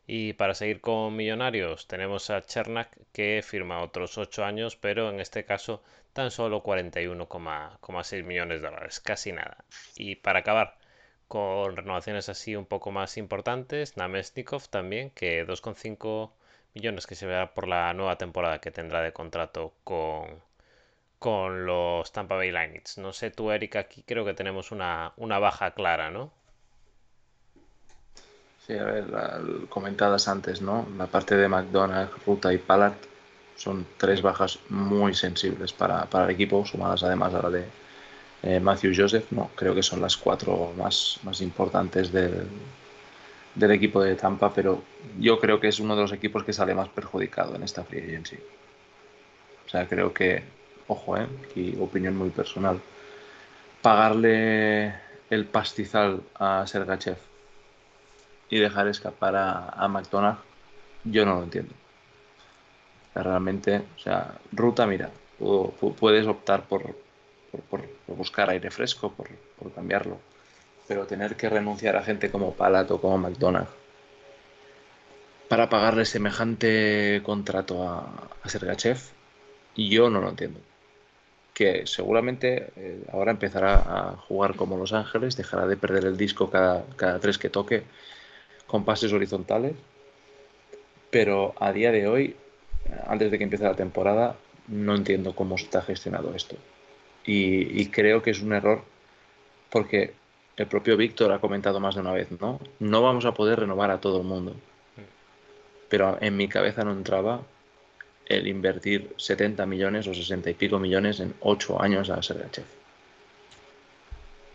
Speaker 1: Y para seguir con millonarios tenemos a Chernak que firma otros 8 años, pero en este caso tan solo 41,6 millones de dólares, casi nada. Y para acabar con renovaciones así un poco más importantes, Namesnikov también, que 2,5 millones que se verá por la nueva temporada que tendrá de contrato con, con los Tampa Bay Lightning. No sé tú, Erika, aquí creo que tenemos una, una baja clara, ¿no?
Speaker 2: Sí, a ver, comentadas antes, ¿no? La parte de McDonald's, Ruta y Pallard son tres bajas muy sensibles para, el equipo, sumadas además a la de eh, Matthew Joseph, no, creo que son las cuatro más, más importantes del, del equipo de Tampa, pero yo creo que es uno de los equipos que sale más perjudicado en esta free agency. O sea, creo que, ojo, ¿eh? aquí opinión muy personal, pagarle el pastizal a Sergachev y dejar escapar a, a McDonald's, yo no lo entiendo. realmente, o sea, ruta, mira, puedes optar por, por, buscar aire fresco, por, cambiarlo. Pero tener que renunciar a gente como Palat o como McDonald's para pagarle semejante contrato a, a Sergachev, yo no lo entiendo. Que seguramente eh, ahora empezará a jugar como Los Ángeles, dejará de perder el disco cada, cada tres que toque con pases horizontales. Pero a día de hoy, antes de que empiece la temporada, no entiendo cómo está gestionado esto. Y, creo que es un error porque el propio Víctor ha comentado más de una vez, ¿no? No vamos a poder renovar a todo el mundo. Pero en mi cabeza no entraba el invertir 70 millones o 60 y pico millones en 8 años a Sergachev.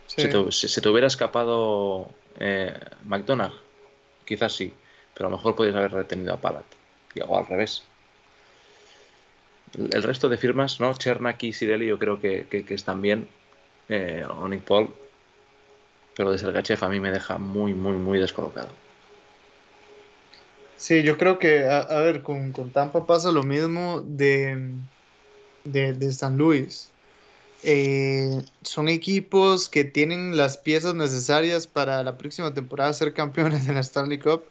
Speaker 2: Si Se, te, hubiera escapado eh, McDonald's, quizás sí, pero a lo mejor podrías haber retenido a Palat. O al revés el resto de firmas, ¿no? Chernak y Sireli yo creo que, están bien. Eh, Nick Paul. Pero de Sergachev a mí me deja muy, muy, muy descolocado.
Speaker 3: Sí, yo creo que, a, ver, con, Tampa pasa lo mismo de, de, San Luis. Eh, son equipos que tienen las piezas necesarias para la próxima temporada ser campeones de la Stanley Cup.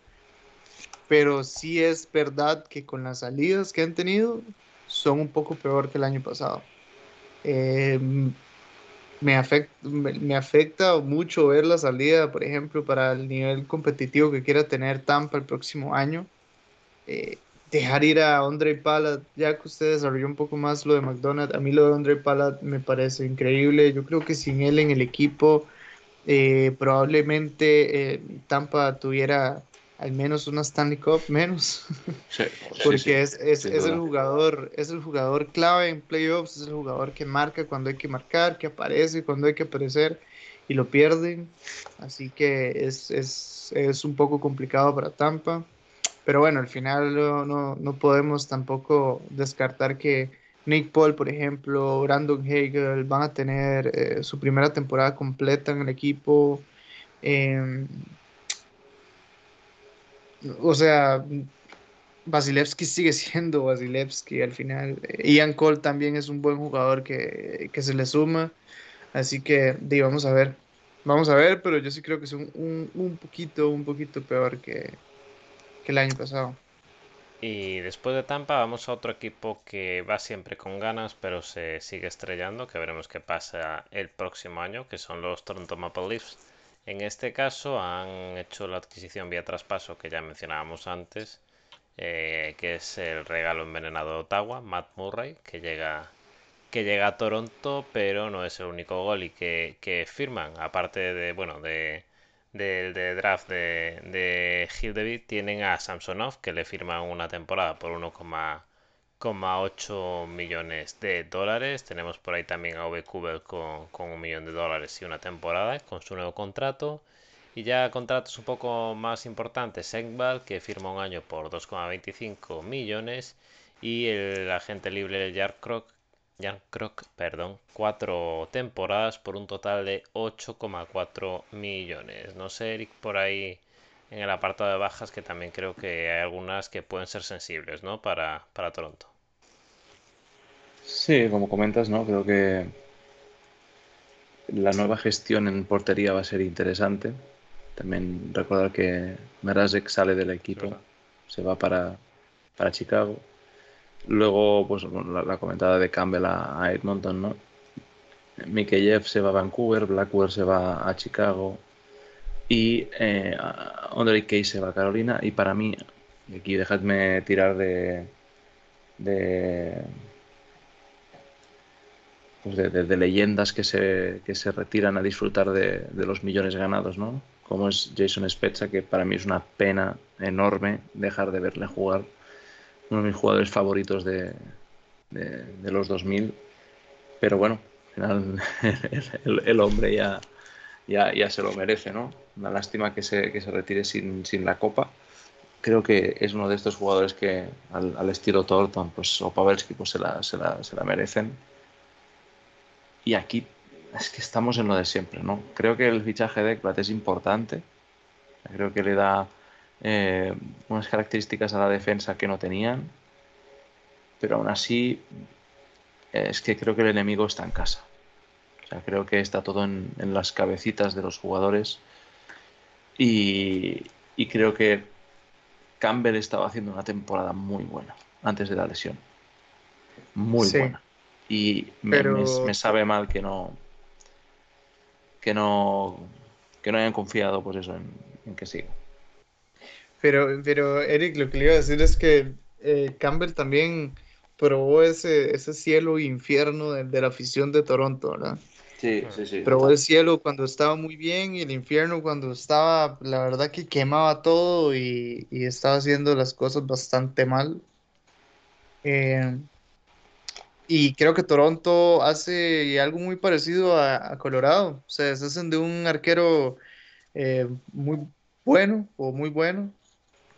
Speaker 3: Pero sí es verdad que con las salidas que han tenido, son un poco peor que el año pasado. Me, afecta, me, afecta mucho ver la salida, por ejemplo, para el nivel competitivo que quiera tener Tampa el próximo año. Eh, dejar ir a Andre Palat, ya que usted desarrolló un poco más lo de McDonald's, a mí lo de Andre Palat me parece increíble. Yo creo que sin él en el equipo, eh, probablemente Tampa tuviera al menos una Stanley Cup menos. Porque es, es, es el jugador, es el jugador clave en playoffs, es el jugador que marca cuando hay que marcar, que aparece cuando hay que aparecer y lo pierden. Así que es, es, es un poco complicado para Tampa. Pero bueno, al final no, no, podemos tampoco descartar que Nick Paul, por ejemplo, Brandon Hagel van a tener eh, su primera temporada completa en el equipo. Eh, o sea, Vasilevsky sigue siendo Vasilevsky al final. Ian Cole también es un buen jugador que, se le suma. Así que, vamos a ver. Vamos a ver, pero yo sí creo que es un, un, poquito, un poquito peor que, que el año pasado.
Speaker 1: Y después de Tampa vamos a otro equipo que va siempre con ganas, pero se sigue estrellando, que veremos qué pasa el próximo año, que son los Toronto Maple Leafs. En este caso han hecho la adquisición vía traspaso que ya mencionábamos antes, eh, que es el regalo envenenado de Ottawa, Matt Murray, que llega, que llega a Toronto, pero no es el único gol y que, que firman, aparte de, bueno, de, de, draft de, de tienen a Samsonov, que le firman una temporada por 1,5 8 millones de dólares. Tenemos por ahí también a V con, con un millón de dólares y una temporada con su nuevo contrato. Y ya contratos un poco más importantes, Segbal, que firma un año por 2,25 millones. Y el agente libre Jan Krok, perdón, cuatro temporadas por un total de 8,4 millones. No sé, Eric, por ahí en el apartado de bajas, que también creo que hay algunas que pueden ser sensibles, ¿no? Para, para Toronto.
Speaker 2: Sí, como comentas, ¿no? Creo que la nueva gestión en portería va a ser interesante. También recordar que Merasek sale del equipo, se va para, Chicago. Luego, pues la, comentada de Campbell a, Edmonton, ¿no? Mikheyev se va a Vancouver, Blackwood se va a Chicago y eh, Andre Kay se va a Carolina. Y para mí, aquí dejadme tirar de, de pues de, leyendas que se, que se retiran a disfrutar de, los millones ganados, ¿no? Como es Jason Spezza, que para mí es una pena enorme dejar de verle jugar. Uno de mis jugadores favoritos de, de, los 2000. Pero bueno, al final el, hombre ya, ya, ya, se lo merece, ¿no? Una lástima que se, que se retire sin, sin, la copa. Creo que es uno de estos jugadores que al, al estilo Thornton pues, o Pavelski pues, se, la, se, la, se la merecen y aquí es que estamos en lo de siempre, ¿no? Creo que el fichaje de Ekblad es importante. Creo que le da eh, unas características a la defensa que no tenían. pero aún así es que creo que el enemigo está en casa. O sea, creo que está todo en, las cabecitas de los jugadores y, creo que Campbell estaba haciendo una temporada muy buena antes de la lesión. Muy buena. Y me, sabe mal que no que no que no hayan confiado pues eso en, que siga.
Speaker 3: Pero, pero Eric, lo que le iba a decir es que eh, Campbell también probó ese, ese cielo e infierno de, la afición de Toronto, ¿verdad?
Speaker 2: Sí, sí, sí.
Speaker 3: Probó el cielo cuando estaba muy bien y el infierno cuando estaba, la verdad que quemaba todo y, estaba haciendo las cosas bastante mal. Eh, y creo que Toronto hace algo muy parecido a, Colorado. O sea, se hacen de un arquero eh, muy bueno o muy bueno,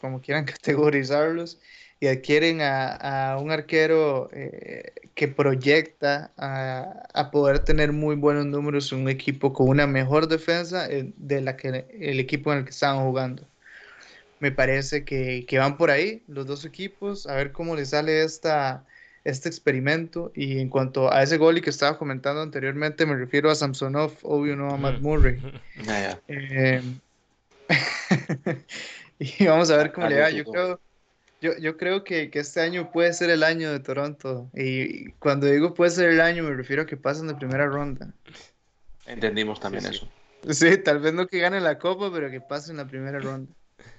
Speaker 3: como quieran categorizarlos y adquieren a, un arquero eh, que proyecta a, poder tener muy buenos números en un equipo con una mejor defensa eh, de la que el equipo en el que estaban jugando. Me parece que, van por ahí los dos equipos, a ver cómo les sale esta, este experimento. Y en cuanto a ese gol y que estaba comentando anteriormente, me refiero a Samsonov, obvio no a Matt Murray. Eh, y vamos a ver cómo le va. Yo creo yo, yo creo que, que, este año puede ser el año de Toronto. Y cuando digo puede ser el año, me refiero a que pasen de primera ronda.
Speaker 2: Entendimos también eso.
Speaker 3: Sí. tal vez no que gane la copa, pero que pasen la primera ronda.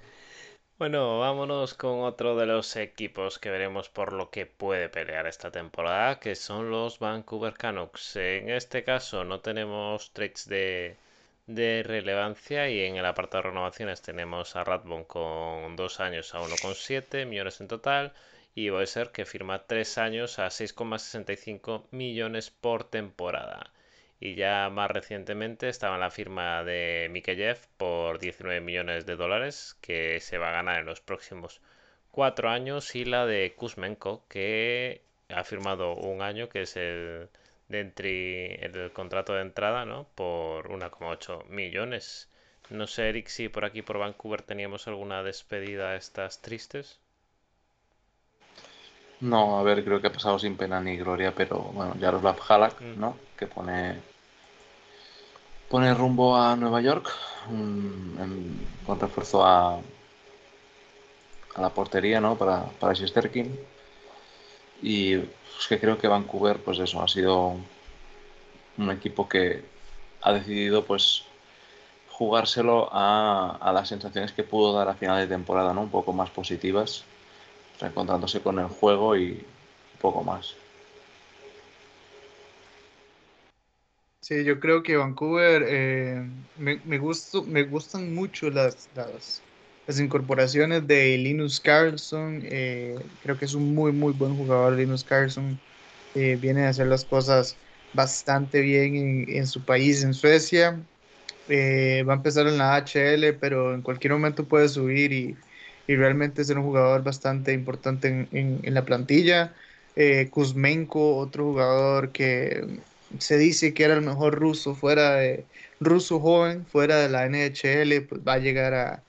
Speaker 1: Bueno, vámonos con otro de los equipos que veremos por lo que puede pelear esta temporada, que son los Vancouver Canucks. En este caso no tenemos trades de, de relevancia y en el apartado de renovaciones tenemos a Radbon con dos años a 1,7 millones en total y ser que firma tres años a 6,65 millones por temporada. Y ya más recientemente estaba la firma de Mikheyev por 19 millones de dólares que se va a ganar en los próximos cuatro años y la de Kuzmenko que ha firmado un año que es el de el contrato de entrada, ¿no? Por 1,8 millones. No sé, Eric, si por aquí, por Vancouver, teníamos alguna despedida a estas tristes.
Speaker 2: No, a ver, creo que ha pasado sin pena ni gloria, pero bueno, Jaroslav Halak, mm. ¿no? Que pone pone rumbo a Nueva York en, con refuerzo a, a la portería, ¿no? Para, para. Y es que creo que Vancouver, pues eso, ha sido un equipo que ha decidido, pues, jugárselo a, las sensaciones que pudo dar a final de temporada, ¿no? Un poco más positivas, reencontrándose con el juego y un poco más.
Speaker 3: Sí, yo creo que Vancouver eh, me, me, me gustan mucho las, las incorporaciones de Linus Carlson, eh, creo que es un muy, muy buen jugador. Linus Carlson eh, viene a hacer las cosas bastante bien en, su país, en Suecia. Eh, va a empezar en la HL, pero en cualquier momento puede subir y, realmente ser un jugador bastante importante en, en la plantilla. Kuzmenko, otro jugador que se dice que era el mejor ruso fuera de ruso joven, fuera de la NHL, pues va a llegar a,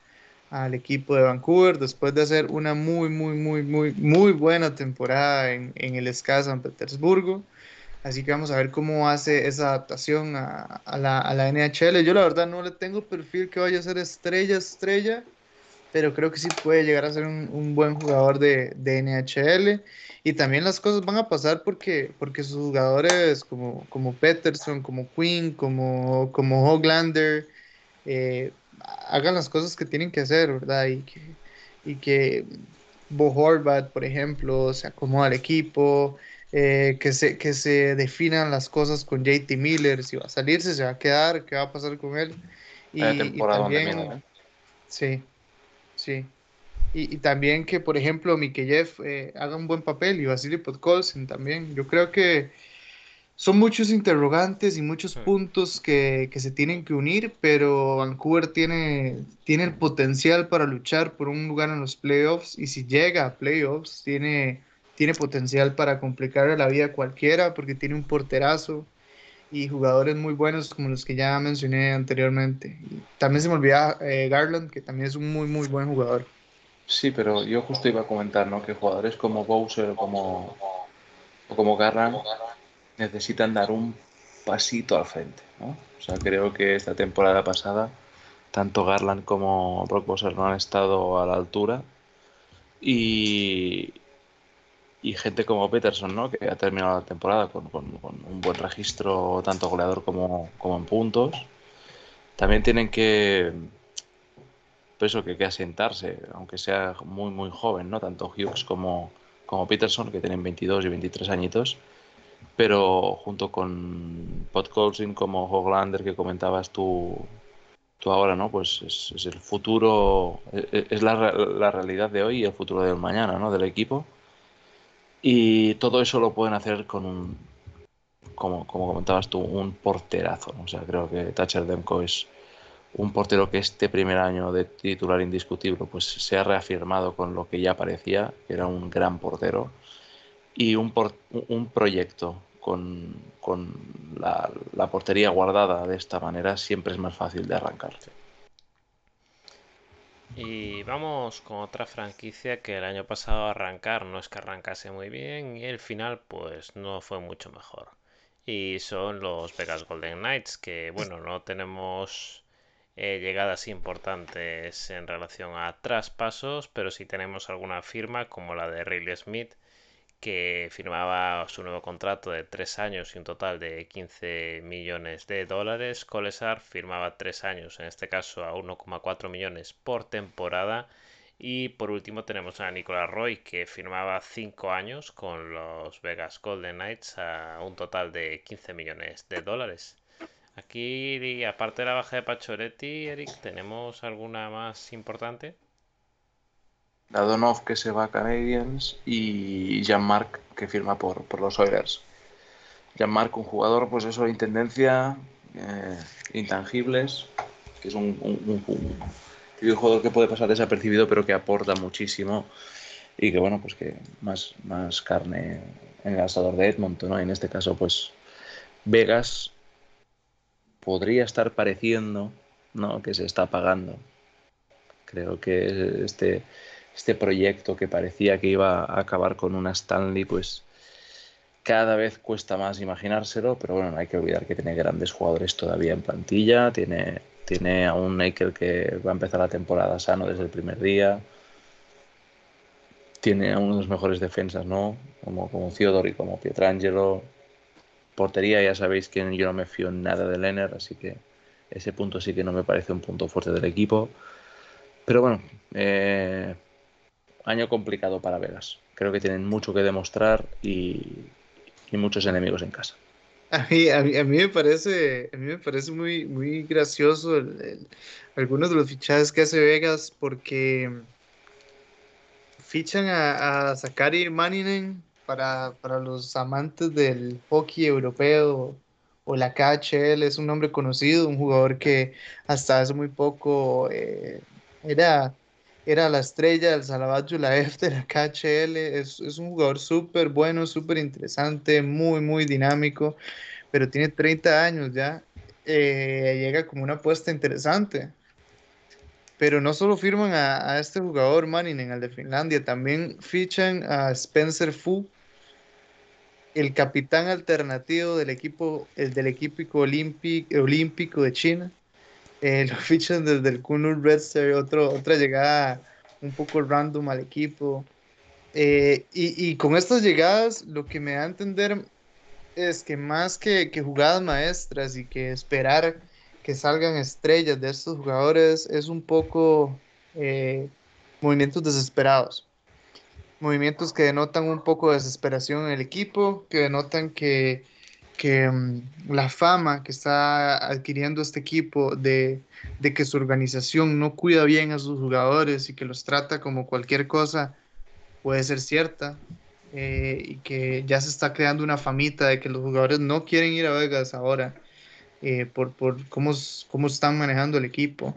Speaker 3: al equipo de Vancouver después de hacer una muy, muy, muy, muy, muy buena temporada en, en el SKA San Petersburgo. Así que vamos a ver cómo hace esa adaptación a, la, a, la, NHL. Yo la verdad no le tengo perfil que vaya a ser estrella, estrella, pero creo que sí puede llegar a ser un, un buen jugador de, de, NHL. Y también las cosas van a pasar porque, porque sus jugadores como, como Peterson, como Quinn, como, como Hoglander, eh, hagan las cosas que tienen que hacer, ¿verdad? Y que, y que Bo Horvat, por ejemplo, se acomoda al equipo, eh, que, se, que se definan las cosas con JT Miller, si va a salirse, se va a quedar, qué va a pasar con él. Y, también, ¿eh? sí, sí. Y, también que, por ejemplo, Mikeyev eh, haga un buen papel y Vasily Podkolzin también. Yo creo que son muchos interrogantes y muchos puntos que, se tienen que unir, pero Vancouver tiene, tiene el potencial para luchar por un lugar en los playoffs y si llega a playoffs tiene, tiene potencial para complicarle la vida a cualquiera porque tiene un porterazo y jugadores muy buenos como los que ya mencioné anteriormente. también se me olvida eh, Garland, que también es un muy, muy buen jugador.
Speaker 2: Sí, pero yo justo iba a comentar, ¿no? Que jugadores como Bowser como, o como Garland necesitan dar un pasito al frente, ¿no? O sea, creo que esta temporada pasada tanto Garland como Brock Bowser no han estado a la altura y, y gente como Peterson, ¿no? Que ha terminado la temporada con, un buen registro tanto goleador como, como en puntos. También tienen que pues eso que, que asentarse, aunque sea muy muy joven, ¿no? Tanto Hughes como, como Peterson, que tienen 22 y 23 añitos, pero junto con Podkolzin como Hoglander que comentabas tú, tú ahora, ¿no? Pues es, el futuro, e, e, es, la, la, realidad de hoy y el futuro del mañana, ¿no? Del equipo. Y todo eso lo pueden hacer con un, como, como comentabas tú, un porterazo. O sea, creo que Thatcher Demko es un portero que este primer año de titular indiscutible pues se ha reafirmado con lo que ya parecía, que era un gran portero, y un, un proyecto con, con la, la, portería guardada de esta manera siempre es más fácil de arrancarse.
Speaker 1: Y vamos con otra franquicia que el año pasado arrancar no es que arrancase muy bien y el final pues no fue mucho mejor. Y son los Vegas Golden Knights que bueno, no tenemos eh, llegadas importantes en relación a traspasos, pero sí tenemos alguna firma como la de Riley Smith, que firmaba su nuevo contrato de 3 años y un total de 15 millones de dólares. Colesar firmaba 3 años, en este caso a 1,4 millones por temporada. Y por último tenemos a Nicolas Roy que firmaba 5 años con los Vegas Golden Knights a un total de 15 millones de dólares. Aquí, aparte de la baja de Pachoretti, Eric, ¿tenemos alguna más importante?
Speaker 2: Dadonov que se va a Canadiens y Jean-Marc que firma por, por los Oilers. Jean-Marc, un jugador, pues eso, de intendencia, eh, intangibles, que es un, un, jugador que puede pasar desapercibido, pero que aporta muchísimo y que, bueno, pues que más, más carne en el asador de Edmonton, ¿no? en este caso, pues Vegas podría estar pareciendo ¿no? que se está apagando. Creo que este, este proyecto que parecía que iba a acabar con una Stanley, pues cada vez cuesta más imaginárselo, pero bueno, no hay que olvidar que tiene grandes jugadores todavía en plantilla, tiene, tiene a un Naker que va a empezar la temporada sano desde el primer día, tiene a uno de los mejores defensas, ¿no? Como, como Theodore y como Pietrangelo, Portería, ya sabéis que yo no me fío nada de Lenner, así que ese punto sí que no me parece un punto fuerte del equipo. Pero bueno, eh, año complicado para Vegas. Creo que tienen mucho que demostrar y, muchos enemigos en casa.
Speaker 3: A mí, a mí, me parece, a mí me parece muy, muy gracioso algunos de los fichajes que hace Vegas porque fichan a, a Zakari Maninen para, para los amantes del hockey europeo o la KHL, es un nombre conocido, un jugador que hasta hace muy poco eh, era, era la estrella del Salavat Yulaev de la KHL, es, es un jugador súper bueno, súper interesante, muy, muy dinámico, pero tiene 30 años ya, eh, llega como una apuesta interesante. Pero no solo firman a, a este jugador Maninen, al de Finlandia, también fichan a Spencer Fu, el capitán alternativo del equipo, el del equipo olímpico, de China. Eh, lo fichan desde el Kunur Red Star, otro, otra llegada un poco random al equipo. Eh, y, con estas llegadas, lo que me da a entender es que más que, jugadas maestras y que esperar que salgan estrellas de estos jugadores, es un poco eh, movimientos desesperados movimientos que denotan un poco de desesperación en el equipo, que denotan que, que mm, la fama que está adquiriendo este equipo de, de, que su organización no cuida bien a sus jugadores y que los trata como cualquier cosa puede ser cierta. Eh, y que ya se está creando una famita de que los jugadores no quieren ir a Vegas ahora eh, por, por cómo, cómo están manejando el equipo.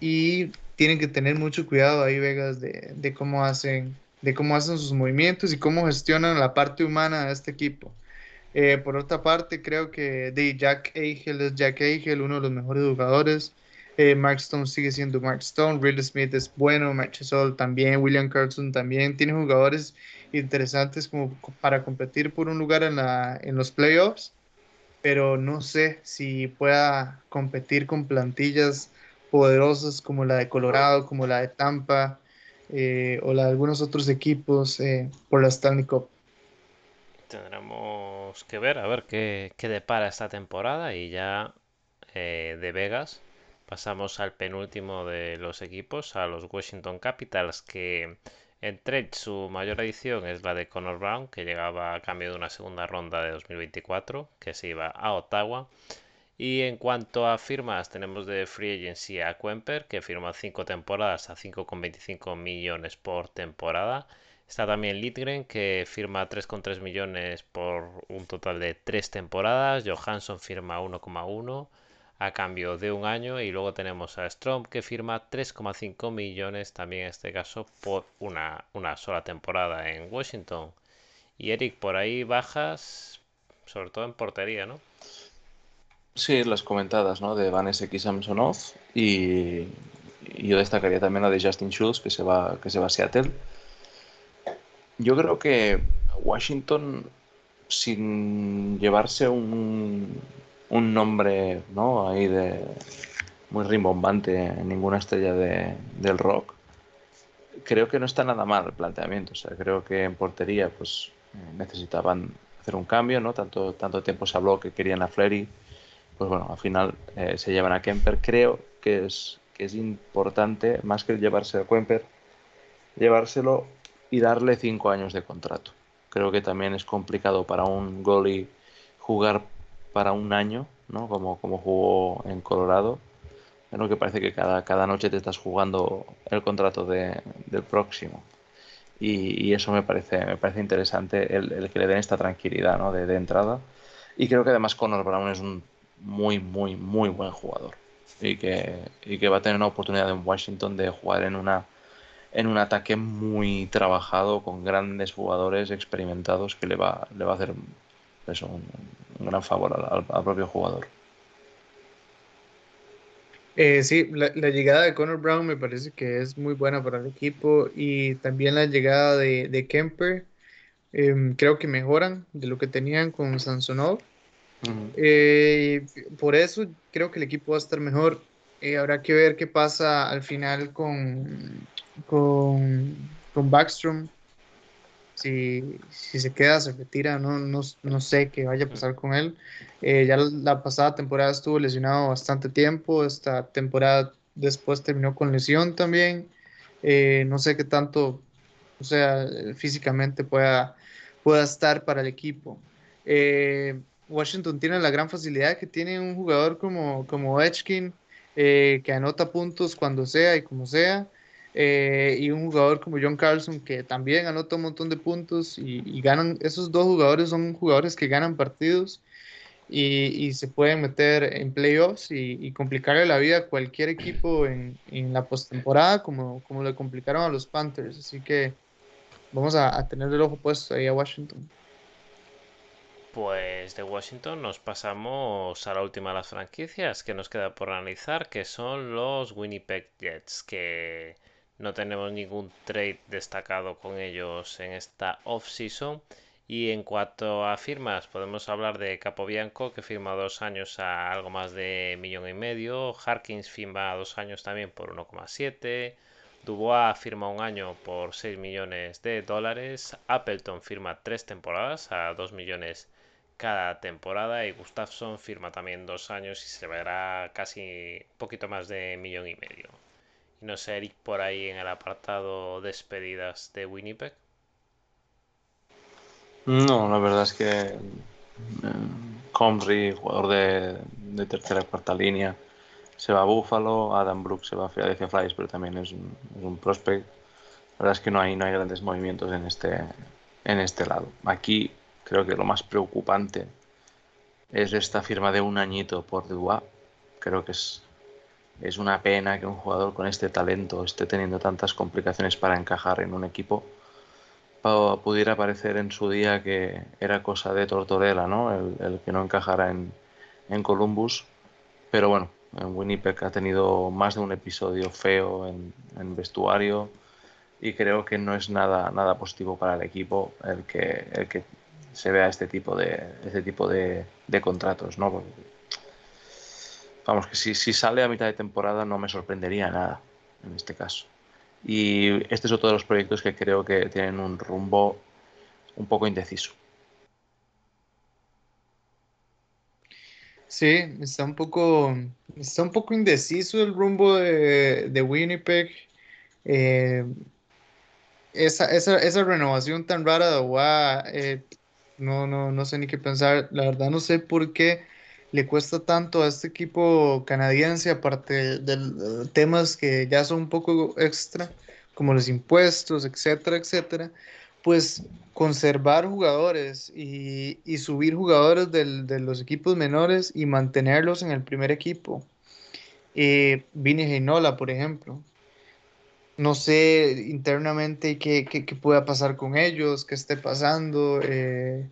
Speaker 3: Y tienen que tener mucho cuidado ahí, Vegas, de, de cómo hacen de cómo hacen sus movimientos y cómo gestionan la parte humana de este equipo. Eh, por otra parte, creo que de Jack Eichel es Jack Eichel, uno de los mejores jugadores. Eh, Mark Stone sigue siendo Mark Stone, Real Smith es bueno, Sol también, William Carlson también, tiene jugadores interesantes como para competir por un lugar en, la, en los playoffs, pero no sé si pueda competir con plantillas poderosas como la de Colorado, como la de Tampa eh, o la de algunos otros equipos eh, por la Stanley Cup.
Speaker 1: Tendremos que ver a ver qué, qué depara esta temporada y ya de Vegas Pasamos al penúltimo de los equipos, a los Washington Capitals, que en trade su mayor adición es la de Connor Brown, que llegaba a cambio de una segunda ronda de 2024, que se iba a Ottawa. Y en cuanto a firmas, tenemos de Free Agency a Quemper, que firma 5 temporadas a 5,25 millones por temporada. Está también Litgren, que firma 3,3 millones por un total de 3 temporadas. Johansson firma 1,1 a cambio de un año y luego tenemos a Strom que firma 3,5 millones también en este caso por una, una sola temporada en Washington. Y Eric, por ahí bajas, sobre todo en portería, ¿no?
Speaker 2: Sí, las comentadas, ¿no? De Vanessa X Samsonov y, yo destacaría también la de Justin Schultz que se va, que se va a Seattle. Yo creo que Washington, sin llevarse un, un nombre, ¿no? Ahí de muy rimbombante, ninguna estrella de, del rock. Creo que no está nada mal el planteamiento. O sea, creo que en portería, pues necesitaban hacer un cambio, ¿no? Tanto, tanto tiempo se habló que querían a Flery. Pues bueno, al final eh, se llevan a Kemper. Creo que es, que es importante, más que llevarse a Kemper, llevárselo y darle cinco años de contrato. Creo que también es complicado para un goalie jugar para un año, ¿no? Como, como jugó en Colorado. Bueno, que parece que cada, cada noche te estás jugando el contrato de, del próximo. Y, y, eso me parece, me parece interesante el, que le den esta tranquilidad ¿no? de, entrada. Y creo que además Conor Brown es un muy, muy, muy buen jugador. Y que, y que va a tener una oportunidad en Washington de jugar en una en un ataque muy trabajado con grandes jugadores experimentados que le va, le va a hacer eso, un, un gran favor al, propio jugador.
Speaker 3: Eh, sí, la, llegada de Connor Brown me parece que es muy buena para el equipo y también la llegada de, Kemper em, creo que mejoran de lo que tenían con Sansonov. Eh, por eso creo que el equipo va a estar mejor. Eh, habrá que ver qué pasa al final con, con, con Backstrom si, si se queda, se retira, no, no, no, sé qué vaya a pasar con él. Eh, ya la pasada temporada estuvo lesionado bastante tiempo, esta temporada después terminó con lesión también. Eh, no sé qué tanto, o sea, físicamente pueda, pueda estar para el equipo. Eh, Washington tiene la gran facilidad que tiene un jugador como, como que anota puntos cuando sea y como sea. Eh, y un jugador como John Carlson que también anota un montón de puntos y, ganan, esos dos jugadores son jugadores que ganan partidos y, se pueden meter en playoffs y, y, complicarle la vida a cualquier equipo en, en la postemporada como, como le complicaron a los Panthers. Así que vamos a, a tener el ojo puesto ahí a Washington.
Speaker 1: Pues de Washington nos pasamos a la última de las franquicias que nos queda por analizar, que son los Winnipeg Jets, que no tenemos ningún trade destacado con ellos en esta off-season. Y en cuanto a firmas, podemos hablar de Capobianco, que firma dos años a algo más de millón y medio. Harkins firma dos años también por 1,7. Dubois firma un año por 6 millones de dólares. Appleton firma tres temporadas a 2 millones cada temporada. Y Gustafsson firma también dos años y se verá casi un poquito más de millón y medio. No sé, Eric, por ahí en el apartado despedidas de Winnipeg.
Speaker 2: No, la verdad es que eh, Comrie, jugador de, tercera y cuarta línea, se va a Buffalo, Adam Brooks se va a Philadelphia Flyers, pero también es un, es un prospect. La verdad es que no hay, no hay grandes movimientos en este, en este lado. Aquí creo que lo más preocupante es esta firma de un añito por Dubois. Creo que es es una pena que un jugador con este talento esté teniendo tantas complicaciones para encajar en un equipo. Pudiera parecer en su día que era cosa de Tortorella, ¿no? El, que no encajara en, en, Columbus. Pero bueno, Winnipeg ha tenido más de un episodio feo en, vestuario y creo que no es nada, nada positivo para el equipo el que, el que se vea este tipo de, este tipo de, contratos, ¿no? Vamos, que si, si sale a mitad de temporada no me sorprendería nada en este caso. Y este es otro de los proyectos que creo que tienen un rumbo un poco indeciso.
Speaker 3: Sí, está un poco, está un poco indeciso el rumbo de, Winnipeg. Eh, esa, esa, renovación tan rara de Owa, eh, no, no, no sé ni qué pensar. La verdad no sé por qué le cuesta tanto a este equipo canadiense, aparte de, temas que ya son un poco extra, como los impuestos, etcétera, etcétera, pues conservar jugadores y, subir jugadores de los equipos menores y mantenerlos en el primer equipo. Eh, por ejemplo. No sé internamente qué, qué, pueda pasar con ellos, qué esté pasando. Eh,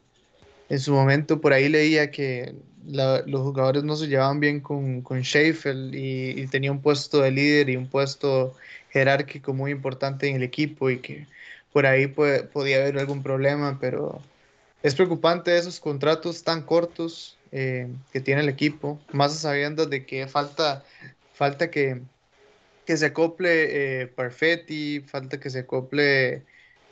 Speaker 3: en su momento por ahí leía que los jugadores no se llevaban bien con, con y, tenía un puesto de líder y un puesto jerárquico muy importante en el equipo y que por ahí podía haber algún problema, pero es preocupante esos contratos tan cortos eh, que tiene el equipo, más sabiendo de que falta, falta que, que se acople eh, Parfetti, falta que se acople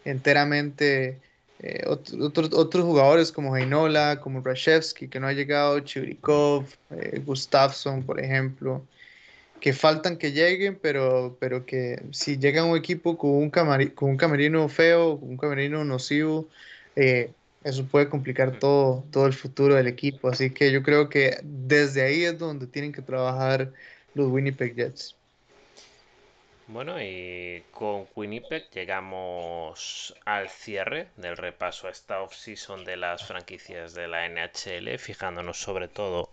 Speaker 3: enteramente eh, otros jugadores como Heinola, como Rashevsky, que no ha llegado, Chirikov, eh, Gustafsson, por ejemplo, que faltan que lleguen, pero, pero que si llega un equipo con un, con un camerino feo, un camerino nocivo, eh, eso puede complicar todo, todo el futuro del equipo. Así que yo creo que desde ahí es donde tienen que trabajar los Winnipeg Jets.
Speaker 1: Bueno, y con Winnipeg llegamos al cierre del repaso a esta off-season de las franquicias de la NHL, fijándonos sobre todo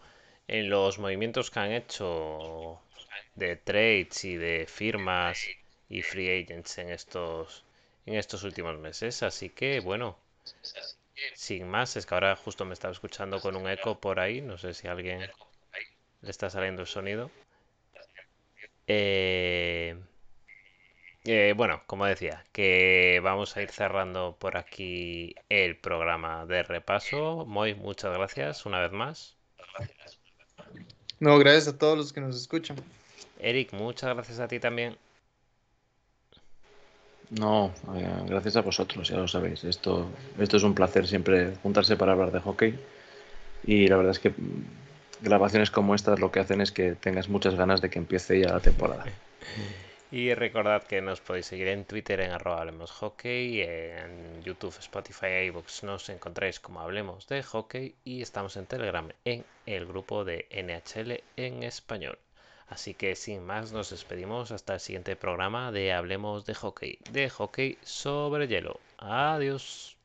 Speaker 1: en los movimientos que han hecho de trades y de firmas y free agents en estos, en estos últimos meses. Así que, bueno, sin más, es que ahora justo me estaba escuchando con un eco por ahí, no sé si a alguien le está saliendo el sonido. Eh, eh, bueno, como decía, que vamos a ir cerrando por aquí el programa de repaso. Muy muchas gracias una vez más.
Speaker 3: No, gracias a todos los que nos escuchan.
Speaker 1: Eric, muchas gracias a ti también.
Speaker 2: No, eh, gracias a vosotros, ya lo sabéis. Esto, esto es un placer siempre juntarse para hablar de hockey. Y la verdad es que grabaciones como estas lo que hacen es que tengas muchas ganas de que empiece ya la temporada.
Speaker 1: Y recordad que nos podéis seguir en Twitter en arroba Hablemos Hockey, en YouTube, Spotify iVoox nos encontráis como Hablemos de Hockey y estamos en Telegram en el grupo de NHL en español. Así que sin más nos despedimos hasta el siguiente programa de Hablemos de Hockey, de hockey sobre hielo. Adiós.